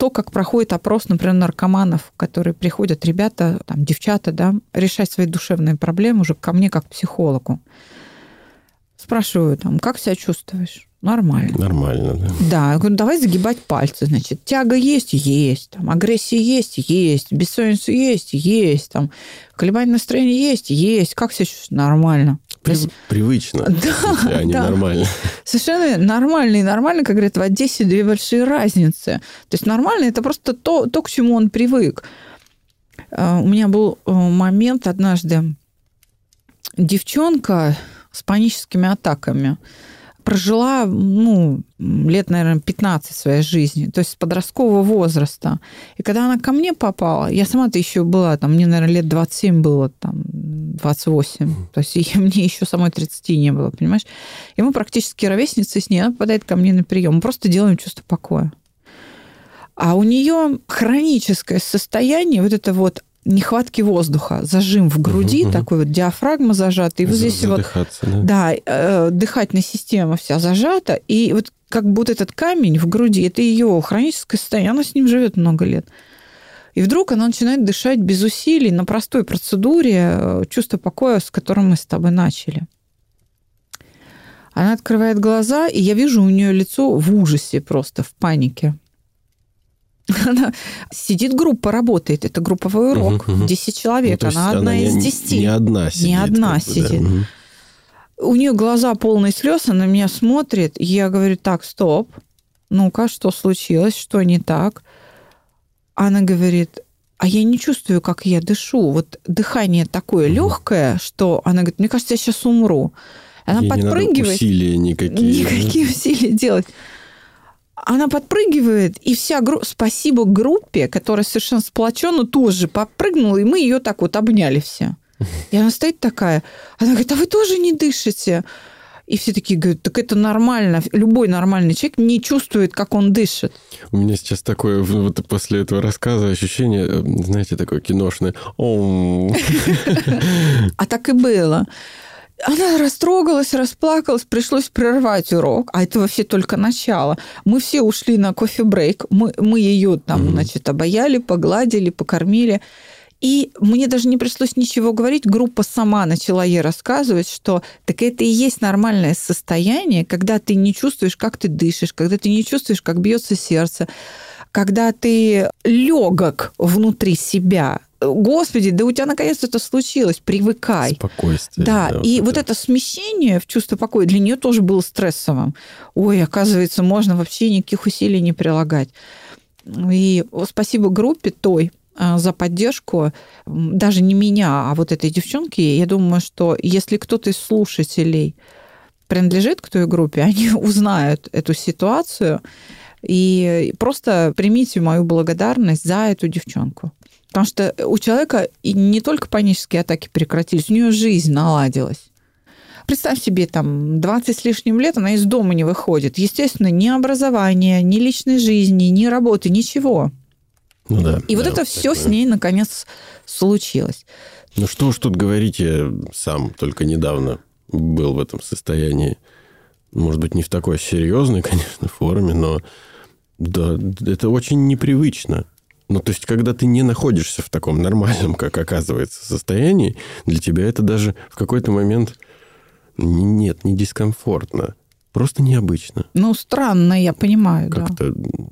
то, как проходит опрос, например, наркоманов, которые приходят, ребята, там, девчата, да, решать свои душевные проблемы уже ко мне как психологу. Спрашиваю, там, как себя чувствуешь? Нормально. Нормально, да. Да, я говорю, давай загибать пальцы. Значит, тяга есть? Есть. Там, агрессия есть? Есть. Бессонница есть? Есть. Там, колебание настроения есть? Есть. Как себя чувствуешь? Нормально. При, есть, привычно, да, не да. нормально. Совершенно нормально и нормально, как говорят, в Одессе две большие разницы. То есть нормально – это просто то, то, к чему он привык. А, у меня был э, момент однажды, девчонка с паническими атаками прожила, ну, лет, наверное, 15 своей жизни, то есть с подросткового возраста. И когда она ко мне попала, я сама-то еще была, там, мне, наверное, лет 27 было, там, 28. То есть мне еще самой 30 не было, понимаешь? И мы практически ровесницы с ней, она попадает ко мне на прием. Мы просто делаем чувство покоя. А у нее хроническое состояние, вот это вот нехватки воздуха, зажим в груди, угу, такой вот диафрагма зажата, и вот здесь вот... Да, да э, дыхательная система вся зажата, и вот как будто этот камень в груди, это ее хроническое состояние, она с ним живет много лет. И вдруг она начинает дышать без усилий на простой процедуре э, чувство покоя, с которым мы с тобой начали. Она открывает глаза, и я вижу у нее лицо в ужасе просто, в панике. Она сидит группа, работает. Это групповой урок. Угу, угу. 10 человек. Ну, она одна она из 10. Не одна сидит. Не одна сидит. Да. У нее глаза полные слез, она на меня смотрит. Я говорю, так, стоп. Ну-ка, что случилось? Что не так? Она говорит, а я не чувствую, как я дышу. Вот дыхание такое угу. легкое, что она говорит, мне кажется, я сейчас умру. Она Ей подпрыгивает. Не надо усилия никакие. Никакие усилия делать она подпрыгивает, и вся группа, спасибо группе, которая совершенно сплоченно тоже подпрыгнула, и мы ее так вот обняли все. И она стоит такая, она говорит, а вы тоже не дышите? И все такие говорят, так это нормально. Любой нормальный человек не чувствует, как он дышит. У меня сейчас такое, вот после этого рассказа ощущение, э, знаете, такое киношное. А так и было. Она растрогалась, расплакалась, пришлось прервать урок, а это вообще только начало. Мы все ушли на кофе-брейк, мы, мы ее там, mm-hmm. значит, обаяли, погладили, покормили. И мне даже не пришлось ничего говорить, группа сама начала ей рассказывать, что так это и есть нормальное состояние, когда ты не чувствуешь, как ты дышишь, когда ты не чувствуешь, как бьется сердце, когда ты легок внутри себя, Господи, да у тебя наконец-то это случилось, привыкай. Спокойствие. Да, да и вот, вот это. это смещение в чувство покоя для нее тоже было стрессовым. Ой, оказывается, можно вообще никаких усилий не прилагать. И спасибо группе той, а, за поддержку, даже не меня, а вот этой девчонки. Я думаю, что если кто-то из слушателей принадлежит к той группе, они узнают эту ситуацию, и просто примите мою благодарность за эту девчонку. Потому что у человека и не только панические атаки прекратились, у нее жизнь наладилась. Представь себе, там, 20 с лишним лет она из дома не выходит. Естественно, ни образования, ни личной жизни, ни работы, ничего. Ну да. И да, вот это вот все такое. с ней, наконец, случилось. Ну что уж тут говорить, я сам только недавно был в этом состоянии. Может быть, не в такой серьезной, конечно, форме, но да, это очень непривычно. Ну, то есть, когда ты не находишься в таком нормальном, как оказывается, состоянии, для тебя это даже в какой-то момент нет, не дискомфортно. Просто необычно. Ну, странно, я понимаю, Как-то да.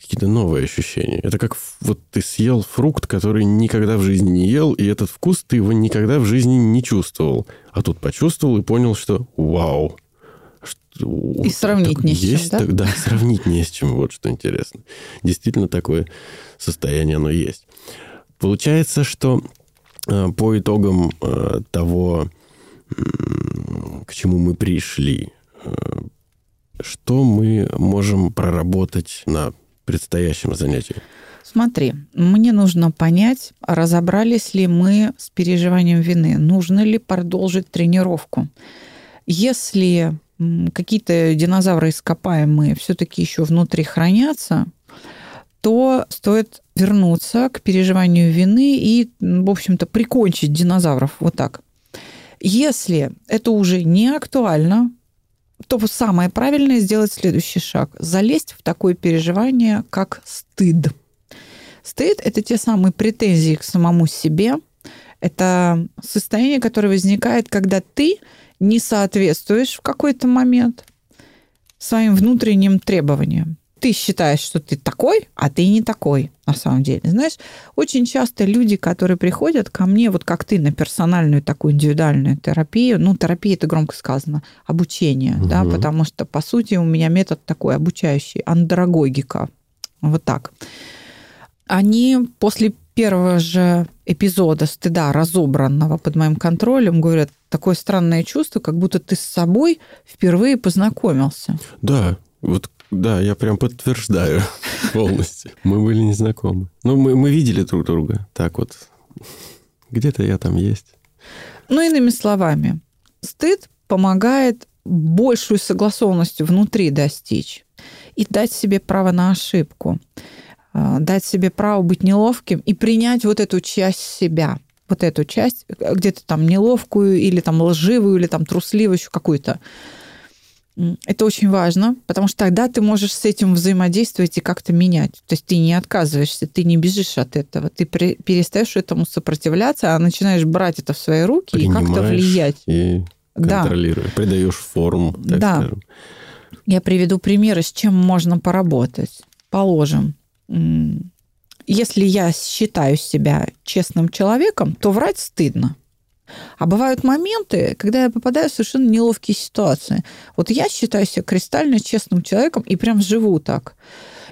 какие-то новые ощущения. Это как вот ты съел фрукт, который никогда в жизни не ел, и этот вкус ты его никогда в жизни не чувствовал. А тут почувствовал и понял, что вау, и сравнить не с чем, есть, да? Так, да, сравнить не с чем, вот что интересно. Действительно, такое состояние оно есть. Получается, что э, по итогам э, того, к чему мы пришли, э, что мы можем проработать на предстоящем занятии? Смотри, мне нужно понять, разобрались ли мы с переживанием вины, нужно ли продолжить тренировку. Если какие-то динозавры ископаемые все-таки еще внутри хранятся, то стоит вернуться к переживанию вины и, в общем-то, прикончить динозавров вот так. Если это уже не актуально, то самое правильное сделать следующий шаг. Залезть в такое переживание, как стыд. Стыд – это те самые претензии к самому себе. Это состояние, которое возникает, когда ты не соответствуешь в какой-то момент своим внутренним требованиям. Ты считаешь, что ты такой, а ты не такой на самом деле. Знаешь, очень часто люди, которые приходят ко мне, вот как ты, на персональную такую индивидуальную терапию, ну, терапия это громко сказано, обучение, угу. да, потому что, по сути, у меня метод такой обучающий, андрогогика, вот так. Они после первого же эпизода стыда, разобранного под моим контролем, говорят, такое странное чувство, как будто ты с собой впервые познакомился. Да, вот да, я прям подтверждаю полностью. Мы были незнакомы. Ну, мы, мы видели друг друга. Так вот, где-то я там есть. Ну, иными словами, стыд помогает большую согласованность внутри достичь и дать себе право на ошибку, дать себе право быть неловким и принять вот эту часть себя, вот эту часть, где-то там неловкую или там лживую, или там трусливую, еще какую-то. Это очень важно, потому что тогда ты можешь с этим взаимодействовать и как-то менять. То есть ты не отказываешься, ты не бежишь от этого, ты перестаешь этому сопротивляться, а начинаешь брать это в свои руки и как-то влиять. И контролируешь, да. придаешь форму, да. скажем. Я приведу примеры, с чем можно поработать. Положим, если я считаю себя честным человеком, то врать стыдно. А бывают моменты, когда я попадаю в совершенно неловкие ситуации. Вот я считаю себя кристально честным человеком и прям живу так.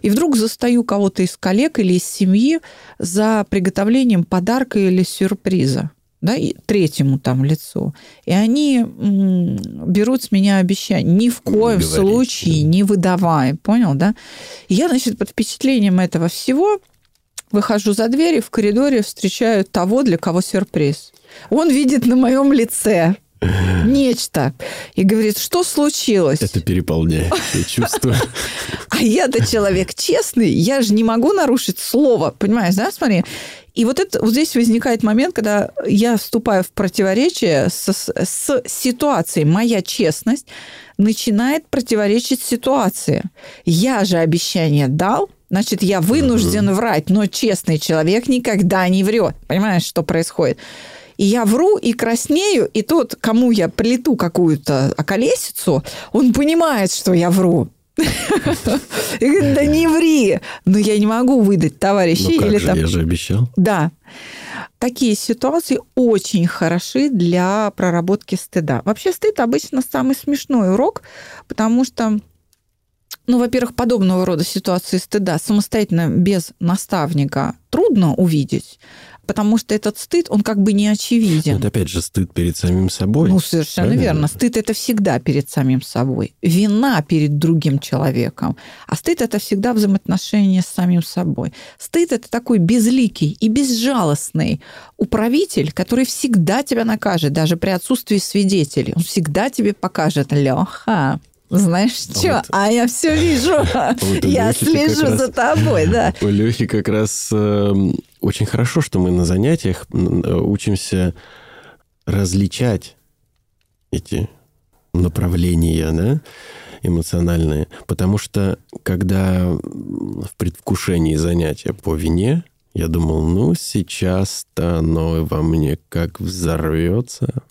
И вдруг застаю кого-то из коллег или из семьи за приготовлением подарка или сюрприза да, и третьему там лицу. И они берут с меня обещание ни в коем Говорить, случае не выдавай, понял, да? И я, значит, под впечатлением этого всего выхожу за дверь и в коридоре встречаю того, для кого сюрприз. Он видит на моем лице нечто. И говорит, что случилось? Это переполняет, я чувствую. А я-то человек честный, я же не могу нарушить слово, понимаешь, да, смотри. И вот, это, вот здесь возникает момент, когда я вступаю в противоречие с, с ситуацией. Моя честность начинает противоречить ситуации. Я же обещание дал, значит, я вынужден врать, но честный человек никогда не врет. Понимаешь, что происходит? И я вру и краснею, и тот, кому я плету какую-то околесицу, он понимает, что я вру. И говорит, да не ври. Но я не могу выдать товарищей. Ну или же, там... я же обещал. Да. Такие ситуации очень хороши для проработки стыда. Вообще стыд обычно самый смешной урок, потому что ну, во-первых, подобного рода ситуации стыда самостоятельно без наставника трудно увидеть потому что этот стыд, он как бы не очевиден. Вот опять же, стыд перед самим собой. Ну, совершенно Правильно? верно. Стыд – это всегда перед самим собой. Вина перед другим человеком. А стыд – это всегда взаимоотношения с самим собой. Стыд – это такой безликий и безжалостный управитель, который всегда тебя накажет, даже при отсутствии свидетелей. Он всегда тебе покажет, Леха, знаешь что? Вот. А я все вижу. Вот я слежу раз, за тобой, да. У Лехи как раз э, очень хорошо, что мы на занятиях учимся различать эти направления, да, эмоциональные. Потому что, когда в предвкушении занятия по вине, я думал, ну, сейчас-то оно во мне как взорвется.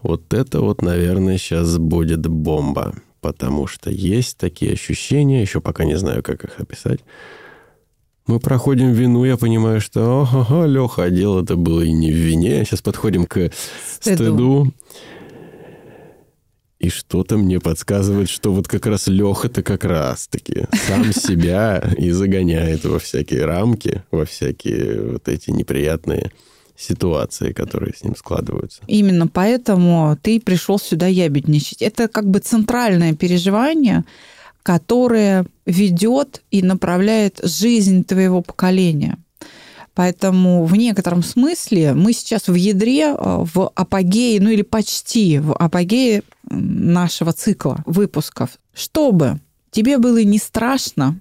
Вот это вот, наверное, сейчас будет бомба потому что есть такие ощущения, еще пока не знаю, как их описать. Мы проходим вину, я понимаю, что, ого, Леха, а дело это было и не в вине. Сейчас подходим к стыду. стыду. И что-то мне подсказывает, что вот как раз Леха-то как раз-таки сам себя и загоняет во всякие рамки, во всякие вот эти неприятные ситуации, которые с ним складываются. Именно поэтому ты пришел сюда ябедничать. Это как бы центральное переживание, которое ведет и направляет жизнь твоего поколения. Поэтому в некотором смысле мы сейчас в ядре, э, в апогее, ну или почти в апогее нашего цикла выпусков. Чтобы тебе было не страшно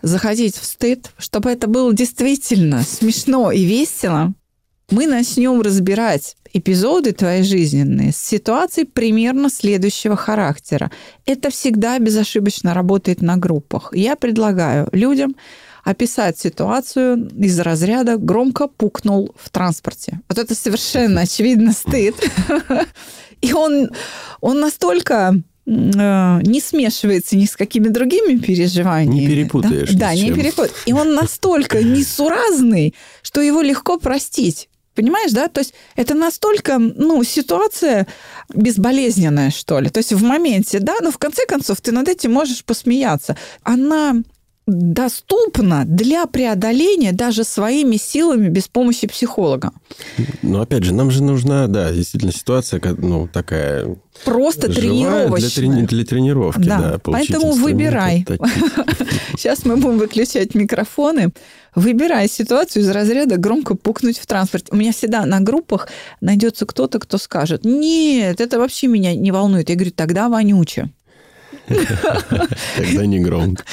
заходить в стыд, чтобы это было действительно смешно и весело, мы начнем разбирать эпизоды твоей жизненные с ситуацией примерно следующего характера. Это всегда безошибочно работает на группах. Я предлагаю людям описать ситуацию из разряда «громко пукнул в транспорте». Вот это совершенно очевидно стыд. И он, он настолько э, не смешивается ни с какими другими переживаниями. Не перепутаешь. Да, да не перепутаешь. И он настолько несуразный, что его легко простить. Понимаешь, да? То есть это настолько, ну, ситуация безболезненная, что ли. То есть в моменте, да, но в конце концов ты над этим можешь посмеяться. Она доступно для преодоления даже своими силами без помощи психолога. Но опять же, нам же нужна, да, действительно ситуация, ну, такая... Просто тренировочная. Для, трени- для тренировки, да. да Поэтому выбирай. Сейчас мы будем выключать микрофоны. Выбирай ситуацию из разряда громко пукнуть в транспорте. У меня всегда на группах найдется кто-то, кто скажет, нет, это вообще меня не волнует. Я говорю, тогда вонюче. Тогда не громко.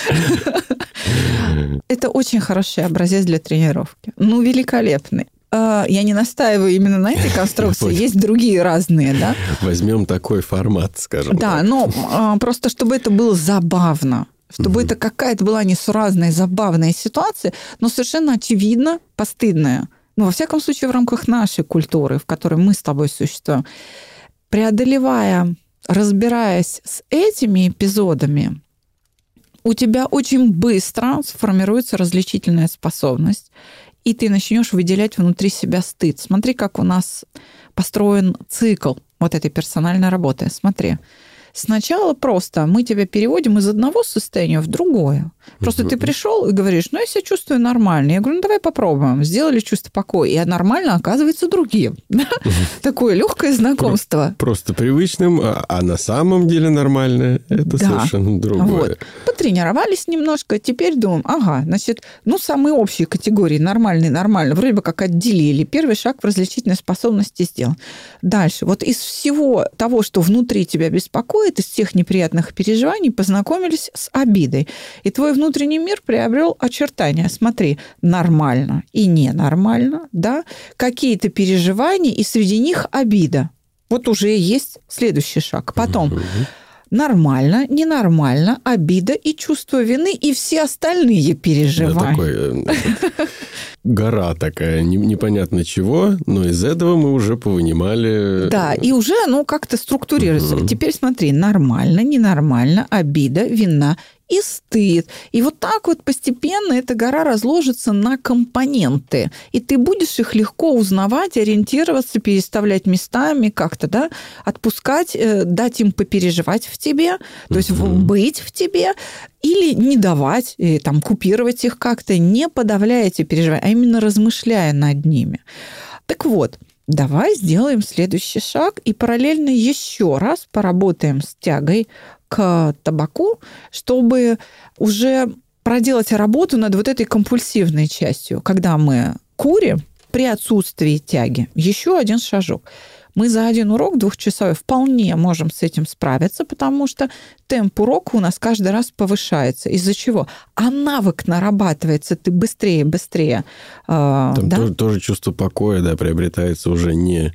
Это очень хороший образец для тренировки. Ну, великолепный. А, я не настаиваю именно на этой конструкции, есть другие разные, да? Возьмем такой формат, скажем Да, но а, просто чтобы это было забавно, чтобы это какая-то была несуразная, забавная ситуация, но совершенно очевидно постыдная. Ну, во всяком случае, в рамках нашей культуры, в которой мы с тобой существуем. Преодолевая, разбираясь с этими эпизодами, у тебя очень быстро сформируется различительная способность, и ты начнешь выделять внутри себя стыд. Смотри, как у нас построен цикл вот этой персональной работы. Смотри, Сначала просто мы тебя переводим из одного состояния в другое. Просто ты пришел и говоришь, ну, я себя чувствую нормально. Я говорю, ну, давай попробуем. Сделали чувство покоя. И нормально оказывается другим. Такое легкое знакомство. Просто привычным, а, а на самом деле нормальное. Это совершенно другое. Потренировались немножко. Теперь думаем, ага, значит, ну, самые общие категории нормальный, нормально. Вроде бы как отделили. Первый шаг в различительной способности сделан. Дальше. Вот из всего того, что внутри тебя беспокоит, происходит из тех неприятных переживаний, познакомились с обидой. И твой внутренний мир приобрел очертания. Смотри, нормально и ненормально, да, какие-то переживания, и среди них обида. Вот уже есть следующий шаг. Потом нормально, ненормально, обида и чувство вины и все остальные переживания. Да, такой, э, гора такая, непонятно чего, но из этого мы уже повынимали. Да, и уже оно как-то структурируется. Угу. Теперь смотри, нормально, ненормально, обида, вина и стыд. И вот так вот постепенно эта гора разложится на компоненты. И ты будешь их легко узнавать, ориентироваться, переставлять местами как-то, да, отпускать, э, дать им попереживать в тебе, то есть быть в тебе, или не давать, и, там, купировать их как-то, не подавляя эти переживания, а именно размышляя над ними. Так вот, давай сделаем следующий шаг и параллельно еще раз поработаем с тягой к табаку, чтобы уже проделать работу над вот этой компульсивной частью, когда мы курим при отсутствии тяги. Еще один шажок. Мы за один урок двухчасовой вполне можем с этим справиться, потому что темп урока у нас каждый раз повышается. Из-за чего? А навык нарабатывается, ты быстрее, быстрее. Там да? тоже, тоже чувство покоя да, приобретается уже не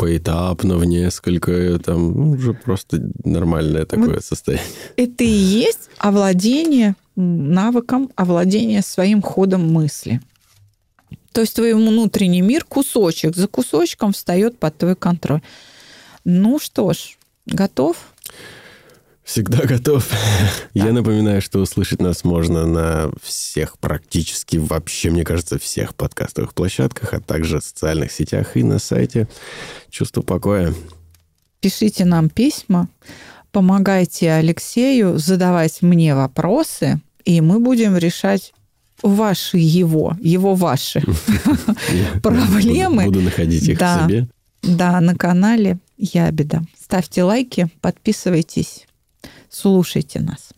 поэтапно, в несколько, там, ну, уже просто нормальное такое вот состояние. Это и есть овладение навыком, овладение своим ходом мысли. То есть твой внутренний мир кусочек за кусочком встает под твой контроль. Ну что ж, готов? Всегда готов. Я напоминаю, что услышать нас можно на всех, практически вообще, мне кажется, всех подкастовых площадках, а также в социальных сетях и на сайте «Чувство покоя». Пишите нам письма, помогайте Алексею задавать мне вопросы, и мы будем решать ваши его, его ваши проблемы. Буду находить их в себе. Да, на канале Ябеда. Ставьте лайки, подписывайтесь, слушайте нас.